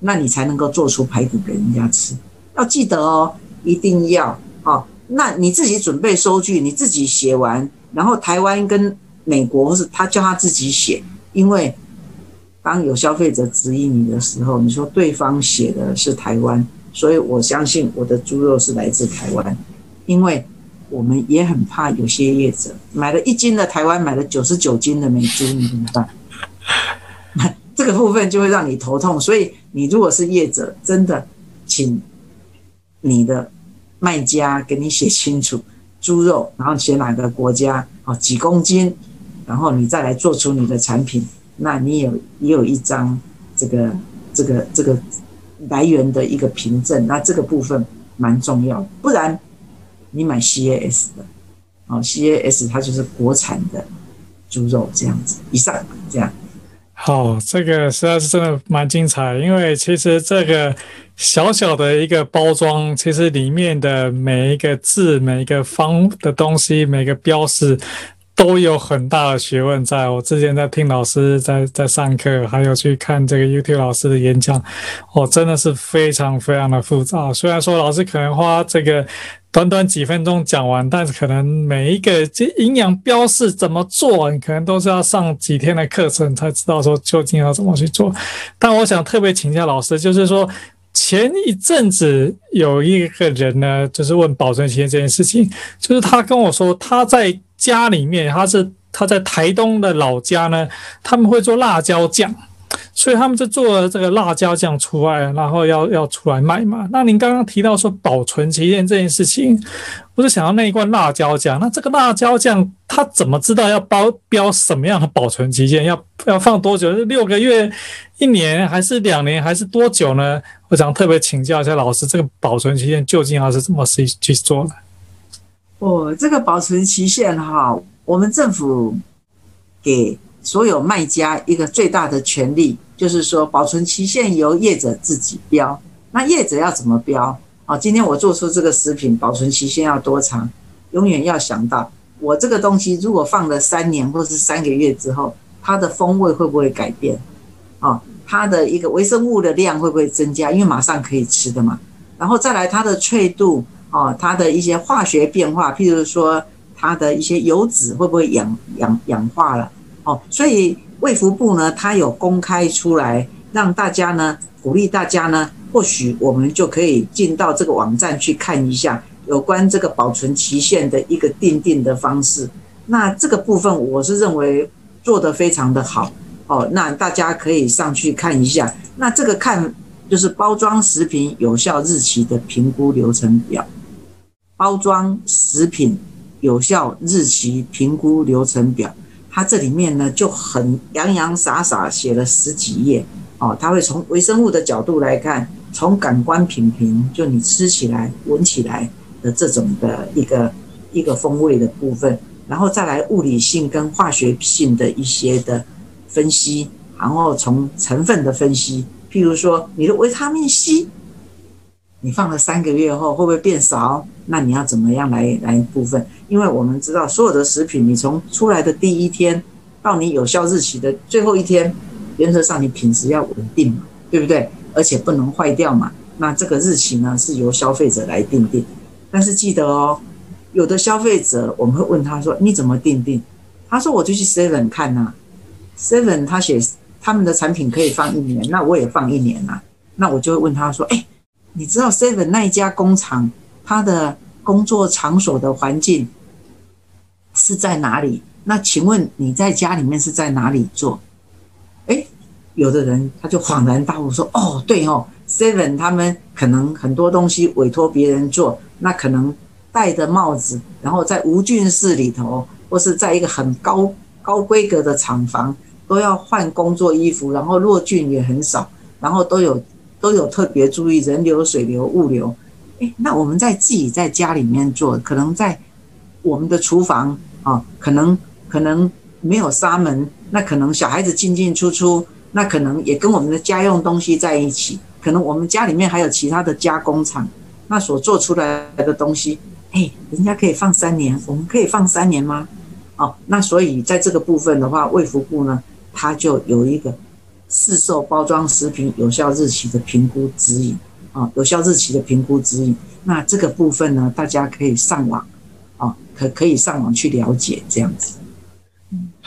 那你才能够做出排骨给人家吃。要记得哦，一定要哦。那你自己准备收据，你自己写完，然后台湾跟美国是他叫他自己写，因为。当有消费者质疑你的时候，你说对方写的是台湾，所以我相信我的猪肉是来自台湾，因为我们也很怕有些业者买了一斤的台湾，买了九十九斤的美猪，你怎么办？这个部分就会让你头痛。所以你如果是业者，真的，请你的卖家给你写清楚猪肉，然后写哪个国家，哦，几公斤，然后你再来做出你的产品。那你有也有一张这个这个这个来源的一个凭证，那这个部分蛮重要，不然你买 CAS 的，哦，CAS 它就是国产的猪肉这样子，以上这样。好，这个实在是真的蛮精彩，因为其实这个小小的一个包装，其实里面的每一个字、每一个方的东西、每个标识。都有很大的学问在。我之前在听老师在在上课，还有去看这个 YouTube 老师的演讲，哦，真的是非常非常的复杂。虽然说老师可能花这个短短几分钟讲完，但是可能每一个这营养标示怎么做，你可能都是要上几天的课程才知道说究竟要怎么去做。但我想特别请教老师，就是说前一阵子有一个人呢，就是问保存期限这件事情，就是他跟我说他在。家里面，他是他在台东的老家呢，他们会做辣椒酱，所以他们就做了这个辣椒酱出来，然后要要出来卖嘛。那您刚刚提到说保存期限这件事情，我就想到那一罐辣椒酱，那这个辣椒酱它怎么知道要包标什么样的保存期限？要要放多久？是六个月、一年，还是两年，还是多久呢？我想特别请教一下老师，这个保存期限究竟要是怎么去去做的？哦，这个保存期限哈，我们政府给所有卖家一个最大的权利，就是说保存期限由业者自己标。那业者要怎么标？啊，今天我做出这个食品，保存期限要多长？永远要想到，我这个东西如果放了三年或是三个月之后，它的风味会不会改变？啊，它的一个微生物的量会不会增加？因为马上可以吃的嘛。然后再来它的脆度。哦，它的一些化学变化，譬如说它的一些油脂会不会氧氧氧化了？哦，所以卫福部呢，它有公开出来，让大家呢鼓励大家呢，或许我们就可以进到这个网站去看一下有关这个保存期限的一个定定的方式。那这个部分我是认为做得非常的好哦，那大家可以上去看一下。那这个看就是包装食品有效日期的评估流程表。包装食品有效日期评估流程表，它这里面呢就很洋洋洒洒写了十几页哦。它会从微生物的角度来看，从感官品评，就你吃起来、闻起来的这种的一个一个风味的部分，然后再来物理性跟化学性的一些的分析，然后从成分的分析，譬如说你的维他命 C。你放了三个月后会不会变少？那你要怎么样来来部分？因为我们知道所有的食品，你从出来的第一天到你有效日期的最后一天，原则上你品质要稳定嘛，对不对？而且不能坏掉嘛。那这个日期呢是由消费者来定定。但是记得哦，有的消费者我们会问他说：“你怎么定定？”他说：“我就去 Seven 看呐，Seven 他写他们的产品可以放一年，那我也放一年呐。那我就会问他说：“哎。”你知道 Seven 那一家工厂，它的工作场所的环境是在哪里？那请问你在家里面是在哪里做？诶，有的人他就恍然大悟说：“哦，对哦，Seven 他们可能很多东西委托别人做，那可能戴着帽子，然后在无菌室里头，或是在一个很高高规格的厂房，都要换工作衣服，然后落菌也很少，然后都有。”都有特别注意人流、水流、物流。诶，那我们在自己在家里面做，可能在我们的厨房啊，可能可能没有纱门，那可能小孩子进进出出，那可能也跟我们的家用东西在一起。可能我们家里面还有其他的加工厂，那所做出来的东西，诶，人家可以放三年，我们可以放三年吗？哦，那所以在这个部分的话，卫福部呢，它就有一个。市售包装食品有效日期的评估指引啊，有效日期的评估指引。那这个部分呢，大家可以上网啊，可可以上网去了解这样子。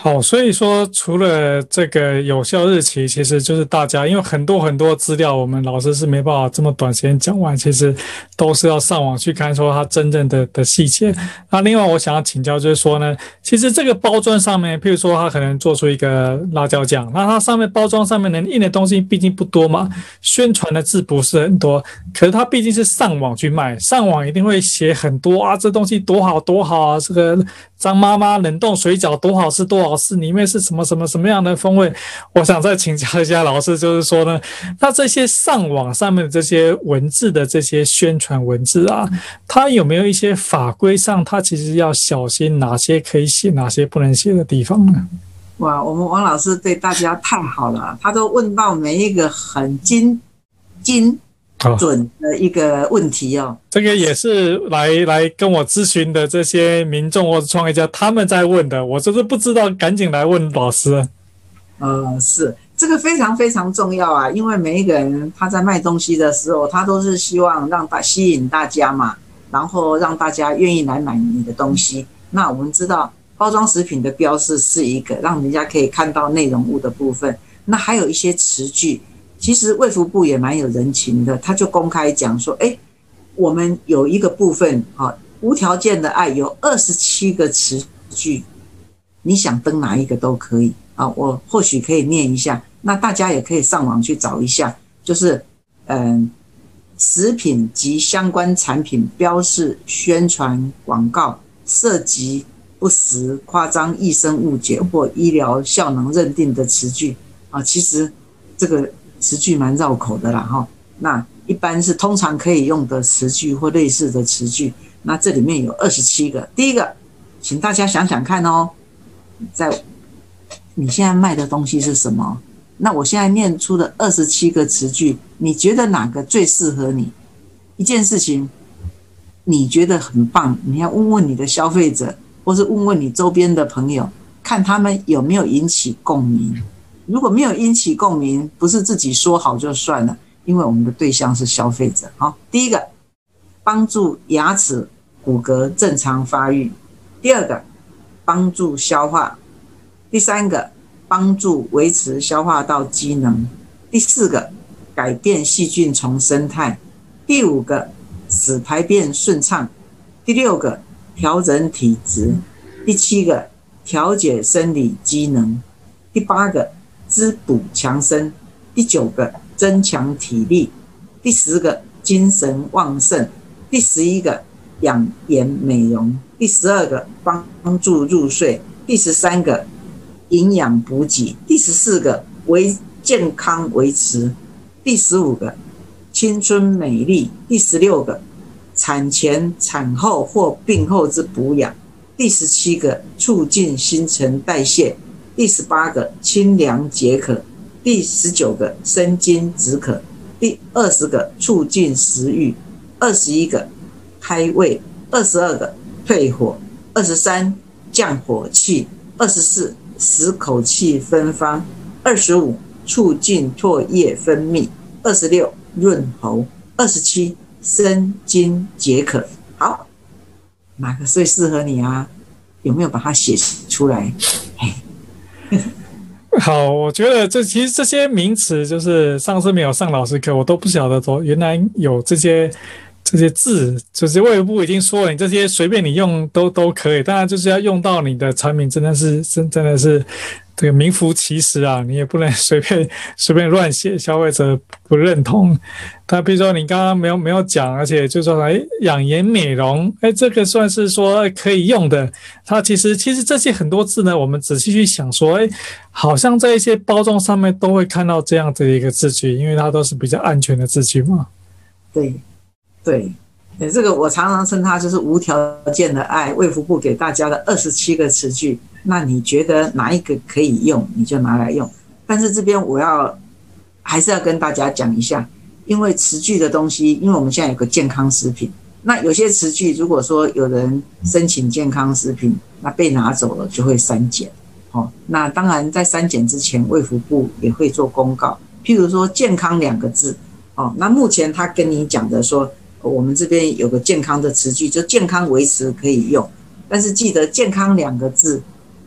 好，所以说除了这个有效日期，其实就是大家因为很多很多资料，我们老师是没办法这么短时间讲完，其实都是要上网去看说它真正的的细节。那另外我想要请教就是说呢，其实这个包装上面，譬如说它可能做出一个辣椒酱，那它上面包装上面能印的东西毕竟不多嘛，宣传的字不是很多，可是它毕竟是上网去卖，上网一定会写很多啊，这东西多好多好啊，这个张妈妈冷冻水饺多好吃多好。老师里面是什么什么什么样的风味？我想再请教一下老师，就是说呢，那这些上网上面的这些文字的这些宣传文字啊，它有没有一些法规上，它其实要小心哪些可以写，哪些不能写的地方呢？哇，我们王老师对大家太好了，他都问到每一个很精精准的一个问题哦。这个也是来来跟我咨询的这些民众或者创业家他们在问的，我就是不知道，赶紧来问老师。呃，是这个非常非常重要啊，因为每一个人他在卖东西的时候，他都是希望让大吸引大家嘛，然后让大家愿意来买你的东西。那我们知道。包装食品的标示是一个让人家可以看到内容物的部分，那还有一些词句，其实卫福部也蛮有人情的，他就公开讲说，哎，我们有一个部分啊，无条件的爱有二十七个词句，你想登哪一个都可以啊，我或许可以念一下，那大家也可以上网去找一下，就是嗯，食品及相关产品标示宣传广告涉及。不实、夸张、易生误解或医疗效能认定的词句啊，其实这个词句蛮绕口的啦哈。那一般是通常可以用的词句或类似的词句，那这里面有二十七个。第一个，请大家想想看哦，在你现在卖的东西是什么？那我现在念出的二十七个词句，你觉得哪个最适合你？一件事情你觉得很棒，你要问问你的消费者。或是问问你周边的朋友，看他们有没有引起共鸣。如果没有引起共鸣，不是自己说好就算了，因为我们的对象是消费者。好，第一个，帮助牙齿骨骼正常发育；第二个，帮助消化；第三个，帮助维持消化道机能；第四个，改变细菌丛生态；第五个，使排便顺畅；第六个。调整体质，第七个调节生理机能，第八个滋补强身，第九个增强体力，第十个精神旺盛，第十一个养颜美容，第十二个帮助入睡，第十三个营养补给，第十四个维健康维持，第十五个青春美丽，第十六个。产前、产后或病后之补养，第十七个促进新陈代谢，第十八个清凉解渴，第十九个生津止渴，第二十个促进食欲，二十一个开胃，二十二个退火，二十三降火气，二十四使口气芬芳，二十五促进唾液分泌，二十六润喉，二十七。生津解渴，好，哪个最适合你啊？有没有把它写出来？好，我觉得这其实这些名词，就是上次没有上老师课，我都不晓得说原来有这些这些字，就是卫福部已经说了，你这些随便你用都都可以，当然就是要用到你的产品，真的是真真的是。这个名副其实啊，你也不能随便随便乱写，消费者不认同。他比如说你刚刚没有没有讲，而且就说哎养颜美容，哎这个算是说可以用的。它其实其实这些很多字呢，我们仔细去想说，哎，好像在一些包装上面都会看到这样的一个字句，因为它都是比较安全的字句嘛。对，对。这个我常常称它就是无条件的爱，卫福部给大家的二十七个词句，那你觉得哪一个可以用，你就拿来用。但是这边我要还是要跟大家讲一下，因为词句的东西，因为我们现在有个健康食品，那有些词句如果说有人申请健康食品，那被拿走了就会删减。哦，那当然在删减之前，卫福部也会做公告，譬如说“健康”两个字，哦，那目前他跟你讲的说。我们这边有个健康的词句，就健康维持可以用，但是记得“健康”两个字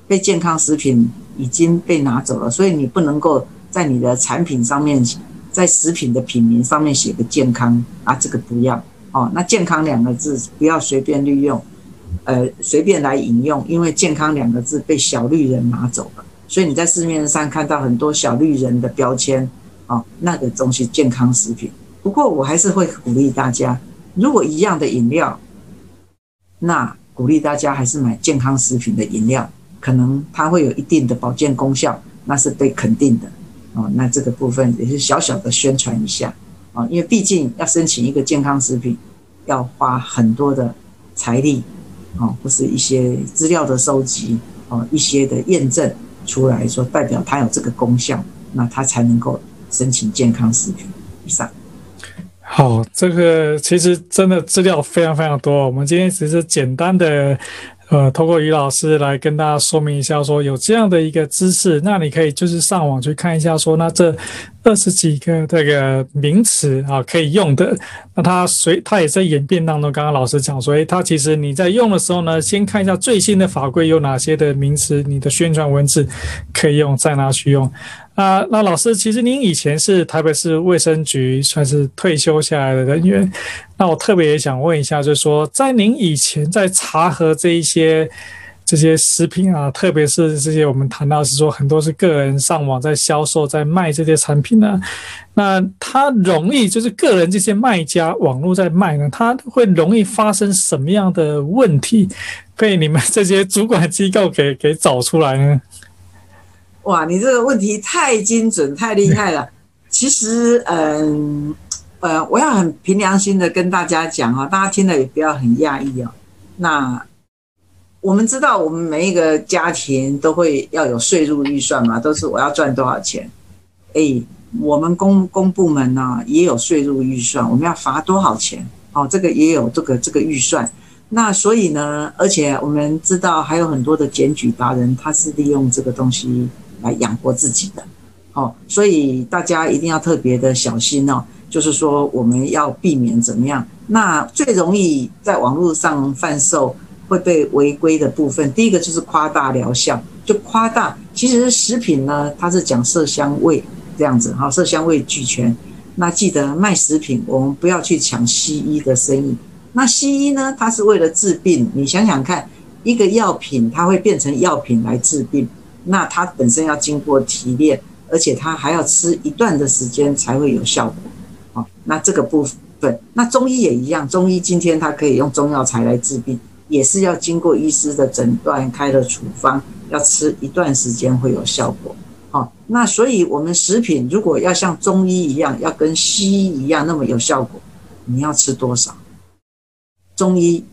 被健康食品已经被拿走了，所以你不能够在你的产品上面，在食品的品名上面写个“健康”啊，这个不要哦。那“健康”两个字不要随便利用，呃，随便来引用，因为“健康”两个字被小绿人拿走了，所以你在市面上看到很多小绿人的标签哦，那个东西健康食品。不过我还是会鼓励大家，如果一样的饮料，那鼓励大家还是买健康食品的饮料，可能它会有一定的保健功效，那是被肯定的哦。那这个部分也是小小的宣传一下啊，因为毕竟要申请一个健康食品，要花很多的财力啊，或是一些资料的收集啊，一些的验证出来说代表它有这个功效，那它才能够申请健康食品以上。好，这个其实真的资料非常非常多。我们今天只是简单的，呃，通过于老师来跟大家说明一下，说有这样的一个知识，那你可以就是上网去看一下，说那这二十几个这个名词啊可以用的，那它随它也在演变当中。刚刚老师讲说，诶，它其实你在用的时候呢，先看一下最新的法规有哪些的名词，你的宣传文字可以用，再拿去用。啊，那老师，其实您以前是台北市卫生局算是退休下来的人员，那我特别也想问一下，就是说，在您以前在查核这一些这些食品啊，特别是这些我们谈到是说很多是个人上网在销售在卖这些产品呢，那它容易就是个人这些卖家网络在卖呢，它会容易发生什么样的问题，被你们这些主管机构给给找出来呢？哇，你这个问题太精准、太厉害了。其实，嗯，呃，我要很凭良心的跟大家讲啊，大家听了也不要很讶异哦。那我们知道，我们每一个家庭都会要有税入预算嘛，都是我要赚多少钱。哎，我们公公部门呢也有税入预算，我们要罚多少钱？哦，这个也有这个这个预算。那所以呢，而且我们知道还有很多的检举达人，他是利用这个东西。来养活自己的，哦，所以大家一定要特别的小心哦。就是说，我们要避免怎么样？那最容易在网络上贩售会被违规的部分，第一个就是夸大疗效，就夸大。其实食品呢，它是讲色香味这样子，哈，色香味俱全。那记得卖食品，我们不要去抢西医的生意。那西医呢，它是为了治病。你想想看，一个药品它会变成药品来治病。那它本身要经过提炼，而且它还要吃一段的时间才会有效果。好，那这个部分，那中医也一样，中医今天它可以用中药材来治病，也是要经过医师的诊断，开了处方，要吃一段时间会有效果。好，那所以我们食品如果要像中医一样，要跟西医一样那么有效果，你要吃多少？中医。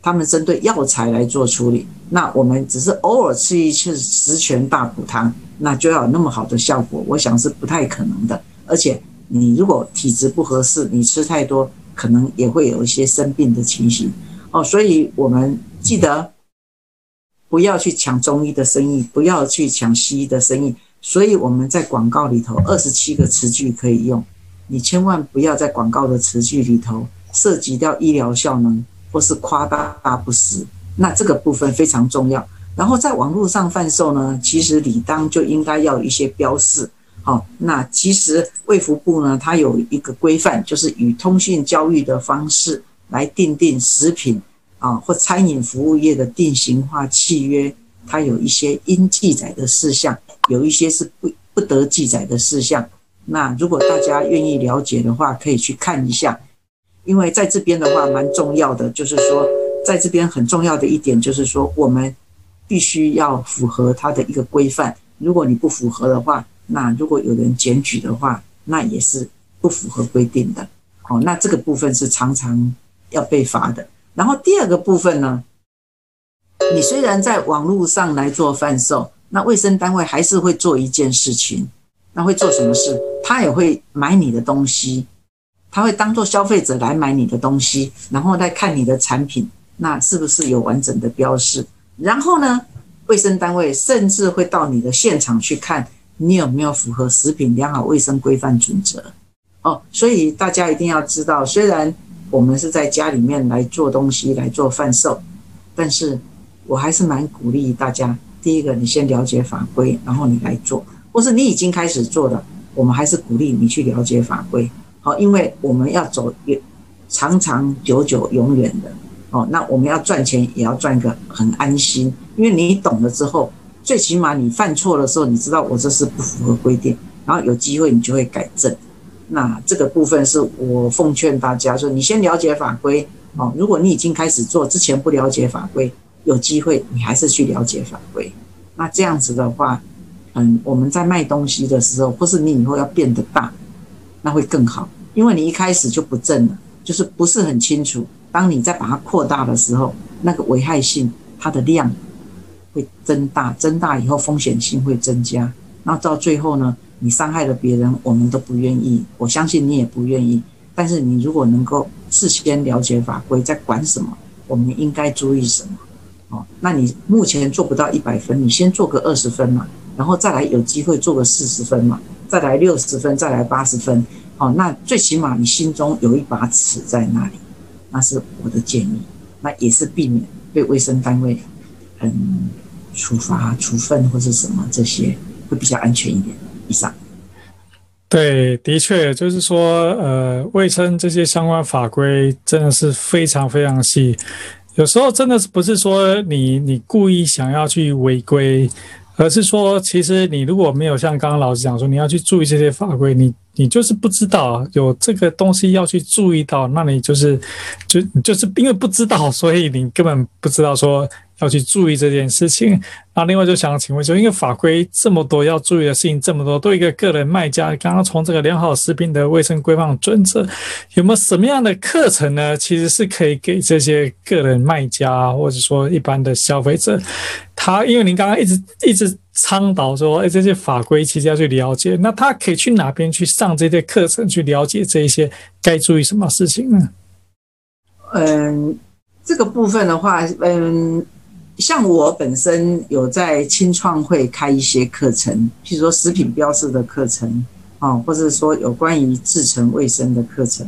他们针对药材来做处理，那我们只是偶尔吃一次十全大补汤，那就要有那么好的效果，我想是不太可能的。而且你如果体质不合适，你吃太多，可能也会有一些生病的情形哦。所以我们记得不要去抢中医的生意，不要去抢西医的生意。所以我们在广告里头二十七个词句可以用，你千万不要在广告的词句里头涉及到医疗效能。或是夸大不实，那这个部分非常重要。然后在网络上贩售呢，其实理当就应该要有一些标示。好，那其实卫福部呢，它有一个规范，就是以通讯交易的方式来订定食品啊或餐饮服务业的定型化契约，它有一些应记载的事项，有一些是不不得记载的事项。那如果大家愿意了解的话，可以去看一下。因为在这边的话蛮重要的，就是说，在这边很重要的一点就是说，我们必须要符合它的一个规范。如果你不符合的话，那如果有人检举的话，那也是不符合规定的。哦，那这个部分是常常要被罚的。然后第二个部分呢，你虽然在网络上来做贩售，那卫生单位还是会做一件事情，那会做什么事？他也会买你的东西。他会当做消费者来买你的东西，然后再看你的产品，那是不是有完整的标示？然后呢，卫生单位甚至会到你的现场去看你有没有符合食品良好卫生规范准则。哦，所以大家一定要知道，虽然我们是在家里面来做东西来做贩售，但是我还是蛮鼓励大家，第一个你先了解法规，然后你来做，或是你已经开始做了，我们还是鼓励你去了解法规。好，因为我们要走长长久久永远的哦，那我们要赚钱也要赚个很安心，因为你懂了之后，最起码你犯错的时候，你知道我这是不符合规定，然后有机会你就会改正。那这个部分是我奉劝大家说，你先了解法规哦。如果你已经开始做之前不了解法规，有机会你还是去了解法规。那这样子的话，嗯，我们在卖东西的时候，或是你以后要变得大。那会更好，因为你一开始就不正了，就是不是很清楚。当你再把它扩大的时候，那个危害性它的量会增大，增大以后风险性会增加。那到最后呢，你伤害了别人，我们都不愿意。我相信你也不愿意。但是你如果能够事先了解法规在管什么，我们应该注意什么，哦，那你目前做不到一百分，你先做个二十分嘛，然后再来有机会做个四十分嘛，再来六十分，再来八十分，哦，那最起码你心中有一把尺在那里，那是我的建议，那也是避免被卫生单位嗯处罚、处分或是什么这些会比较安全一点。以上。对，的确，就是说，呃，卫生这些相关法规真的是非常非常细，有时候真的是不是说你你故意想要去违规，而是说，其实你如果没有像刚刚老师讲说，你要去注意这些法规，你你就是不知道有这个东西要去注意到，那你就是就就是因为不知道，所以你根本不知道说。要去注意这件事情。那另外就想请问说，因为法规这么多，要注意的事情这么多，对一个个人卖家，刚刚从这个良好食品的卫生规范准则，有没有什么样的课程呢？其实是可以给这些个人卖家，或者说一般的消费者，他因为您刚刚一直一直倡导说，哎，这些法规其实要去了解，那他可以去哪边去上这些课程，去了解这一些该注意什么事情呢？嗯，这个部分的话，嗯。像我本身有在青创会开一些课程，譬如说食品标示的课程，啊，或者说有关于制程卫生的课程，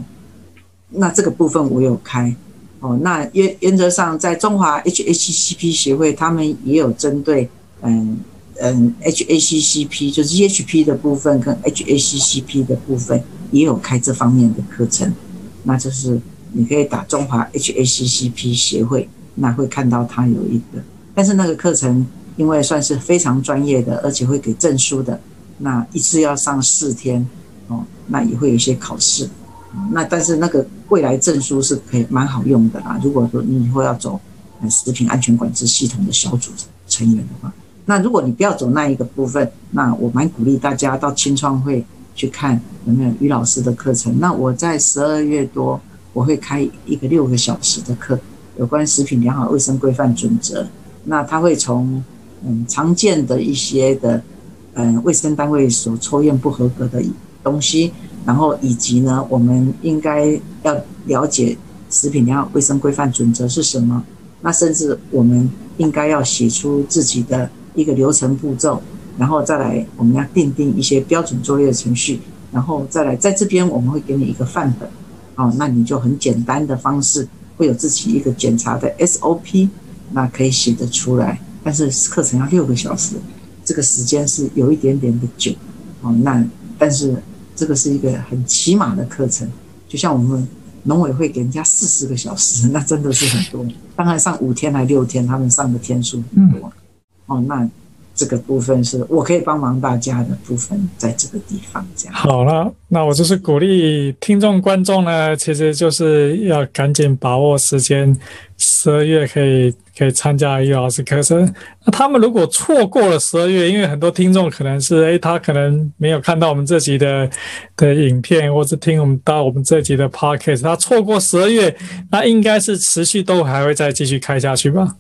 那这个部分我有开，哦，那原原则上在中华 HACCP 协会，他们也有针对，嗯嗯 HACCP 就是 EHP 的部分跟 HACCP 的部分也有开这方面的课程，那就是你可以打中华 HACCP 协会。那会看到它有一个，但是那个课程因为算是非常专业的，而且会给证书的，那一次要上四天，哦，那也会有一些考试，那但是那个未来证书是可以蛮好用的啦。如果说你以后要走食品安全管制系统的小组成员的话，那如果你不要走那一个部分，那我蛮鼓励大家到青创会去看有没有于老师的课程。那我在十二月多我会开一个六个小时的课。有关食品良好卫生规范准则，那他会从嗯常见的一些的嗯卫生单位所抽验不合格的东西，然后以及呢，我们应该要了解食品良好卫生规范准则是什么，那甚至我们应该要写出自己的一个流程步骤，然后再来我们要订定一些标准作业程序，然后再来在这边我们会给你一个范本，哦，那你就很简单的方式。会有自己一个检查的 SOP，那可以写得出来，但是课程要六个小时，这个时间是有一点点的久哦。那但是这个是一个很起码的课程，就像我们农委会给人家四十个小时，那真的是很多。当然上五天还六天，他们上的天数很多哦。那。这个部分是我可以帮忙大家的部分，在这个地方这样。好了，那我就是鼓励听众观众呢，其实就是要赶紧把握时间，十二月可以可以参加于老师课程。那他们如果错过了十二月，因为很多听众可能是诶，他可能没有看到我们这集的的影片，或者听我们到我们这集的 podcast，他错过十二月，那应该是持续都还会再继续开下去吧？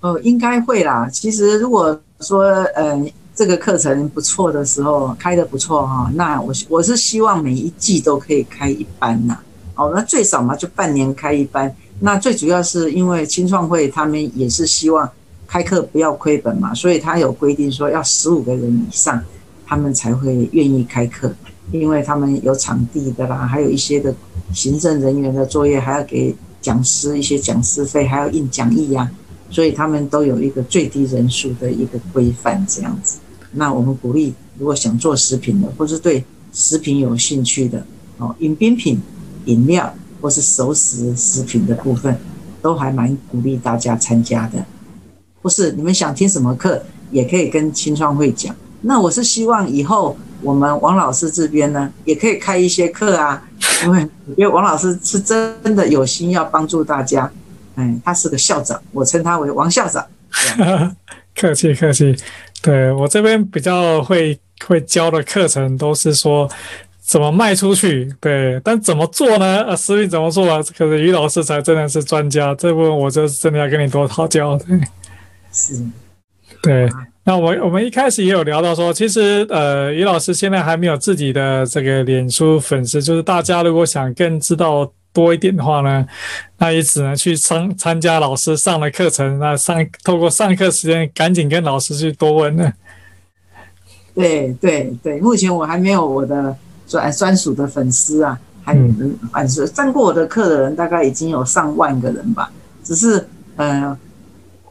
哦，应该会啦。其实如果说，嗯，这个课程不错的时候，开得不错哈，那我我是希望每一季都可以开一班呐。哦，那最少嘛，就半年开一班。那最主要是因为青创会他们也是希望开课不要亏本嘛，所以他有规定说要十五个人以上，他们才会愿意开课，因为他们有场地的啦，还有一些的行政人员的作业，还要给讲师一些讲师费，还要印讲义呀。所以他们都有一个最低人数的一个规范，这样子。那我们鼓励，如果想做食品的，或是对食品有兴趣的，哦，饮冰品、饮料或是熟食食品的部分，都还蛮鼓励大家参加的。或是你们想听什么课，也可以跟青创会讲。那我是希望以后我们王老师这边呢，也可以开一些课啊，因为因为王老师是真的有心要帮助大家。嗯，他是个校长，我称他为王校长。客气客气，对，我这边比较会会教的课程都是说怎么卖出去，对，但怎么做呢？啊，私密怎么做啊？可是于老师才真的是专家，这部分我就真的要跟你多讨教。对，是，对。那我我们一开始也有聊到说，其实呃，于老师现在还没有自己的这个脸书粉丝，就是大家如果想更知道多一点的话呢，那也只能去参参加老师上的课程，那上透过上课时间赶紧跟老师去多问呢。对对对，目前我还没有我的专专属的粉丝啊，还有粉丝上过我的课的人大概已经有上万个人吧，只是呃，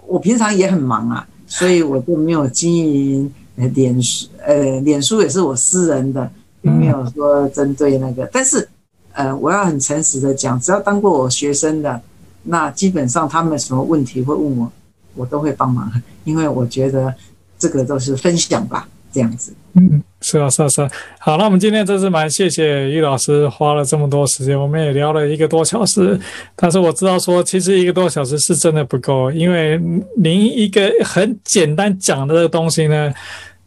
我平常也很忙啊。所以我就没有经营脸书，呃，脸书也是我私人的，并没有说针对那个。但是，呃，我要很诚实的讲，只要当过我学生的，那基本上他们什么问题会问我，我都会帮忙，因为我觉得这个都是分享吧。这样子，嗯，是啊，是啊，是啊。好，那我们今天真是蛮谢谢于老师花了这么多时间，我们也聊了一个多小时。但是我知道说，其实一个多小时是真的不够，因为您一个很简单讲的这个东西呢，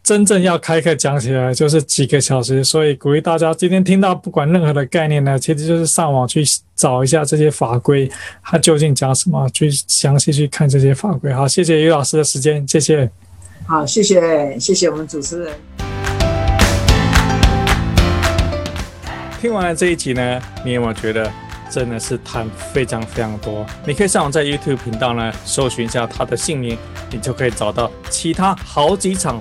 真正要开课讲起来就是几个小时。所以鼓励大家今天听到不管任何的概念呢，其实就是上网去找一下这些法规，它究竟讲什么，去详细去看这些法规。好，谢谢于老师的时间，谢谢。好，谢谢，谢谢我们主持人。听完了这一集呢，你有没有觉得真的是谈非常非常多？你可以上网在 YouTube 频道呢搜寻一下他的姓名，你就可以找到其他好几场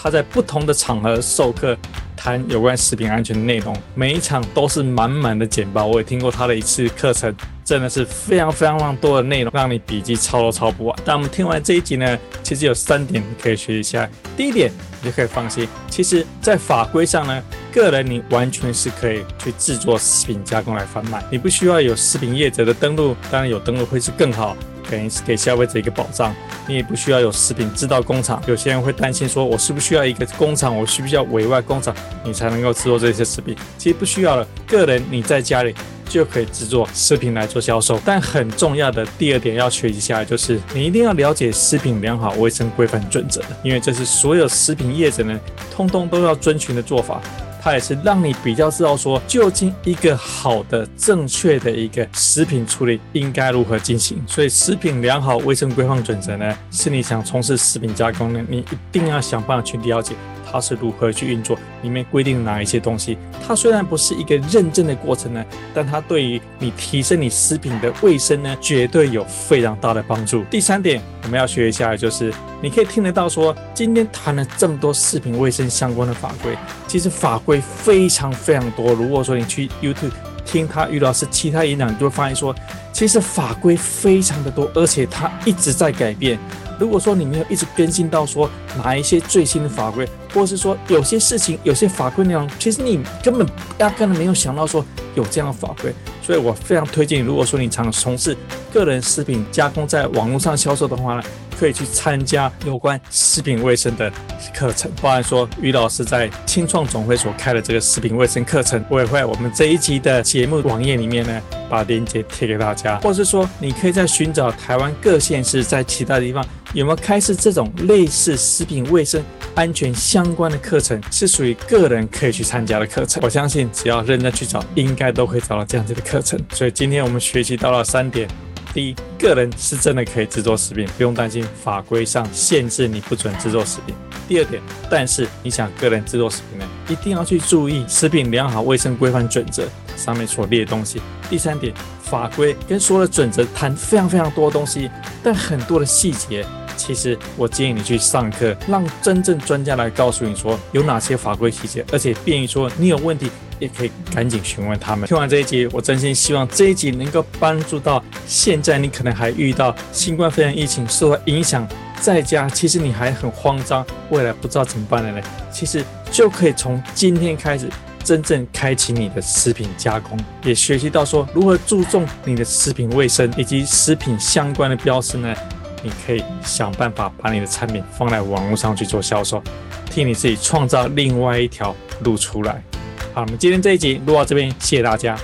他在不同的场合授课谈有关食品安全的内容，每一场都是满满的简报。我也听过他的一次课程。真的是非常非常非常多的内容，让你笔记抄都抄不完。但我们听完这一集呢，其实有三点可以学一下。第一点，你就可以放心，其实，在法规上呢，个人你完全是可以去制作食品加工来贩卖，你不需要有食品业者的登录，当然有登录会是更好。等于是给消费者一个保障，你也不需要有食品制造工厂。有些人会担心说，我需不需要一个工厂？我需不需要委外工厂，你才能够制作这些食品？其实不需要了，个人你在家里就可以制作食品来做销售。但很重要的第二点要学习下来，就是你一定要了解食品良好卫生规范准则，因为这是所有食品业者呢，通通都要遵循的做法。它也是让你比较知道说，究竟一个好的、正确的一个食品处理应该如何进行。所以，食品良好卫生规范准则呢，是你想从事食品加工呢，你一定要想办法去了解它是如何去运作，里面规定哪一些东西。它虽然不是一个认证的过程呢，但它对于你提升你食品的卫生呢，绝对有非常大的帮助。第三点，我们要学一下就是。你可以听得到说，今天谈了这么多食品卫生相关的法规，其实法规非常非常多。如果说你去 YouTube 听他于老师其他演讲，你就会发现说，其实法规非常的多，而且它一直在改变。如果说你没有一直更新到说哪一些最新的法规，或者是说有些事情、有些法规内容，其实你根本压根没有想到说有这样的法规。所以我非常推荐，如果说你常从事个人食品加工，在网络上销售的话呢，可以去参加有关食品卫生的课程。包含说于老师在青创总会所开的这个食品卫生课程，我也会在我们这一集的节目网页里面呢，把链接贴给大家。或是说，你可以在寻找台湾各县市在其他地方有没有开设这种类似食品卫生安全相关的课程，是属于个人可以去参加的课程。我相信只要认真去找，应该都可以找到这样子的课程。所以今天我们学习到了三点：第一，个人是真的可以制作食品，不用担心法规上限制你不准制作食品；第二点，但是你想个人制作食品呢，一定要去注意食品良好卫生规范准则上面所列的东西；第三点，法规跟所有的准则谈非常非常多的东西，但很多的细节，其实我建议你去上课，让真正专家来告诉你说有哪些法规细节，而且便于说你有问题。也可以赶紧询问他们。听完这一集，我真心希望这一集能够帮助到现在你可能还遇到新冠肺炎疫情受到影响，在家其实你还很慌张，未来不知道怎么办的人，其实就可以从今天开始真正开启你的食品加工，也学习到说如何注重你的食品卫生以及食品相关的标识呢？你可以想办法把你的产品放在网络上去做销售，替你自己创造另外一条路出来。好，我们今天这一集录到这边，谢谢大家。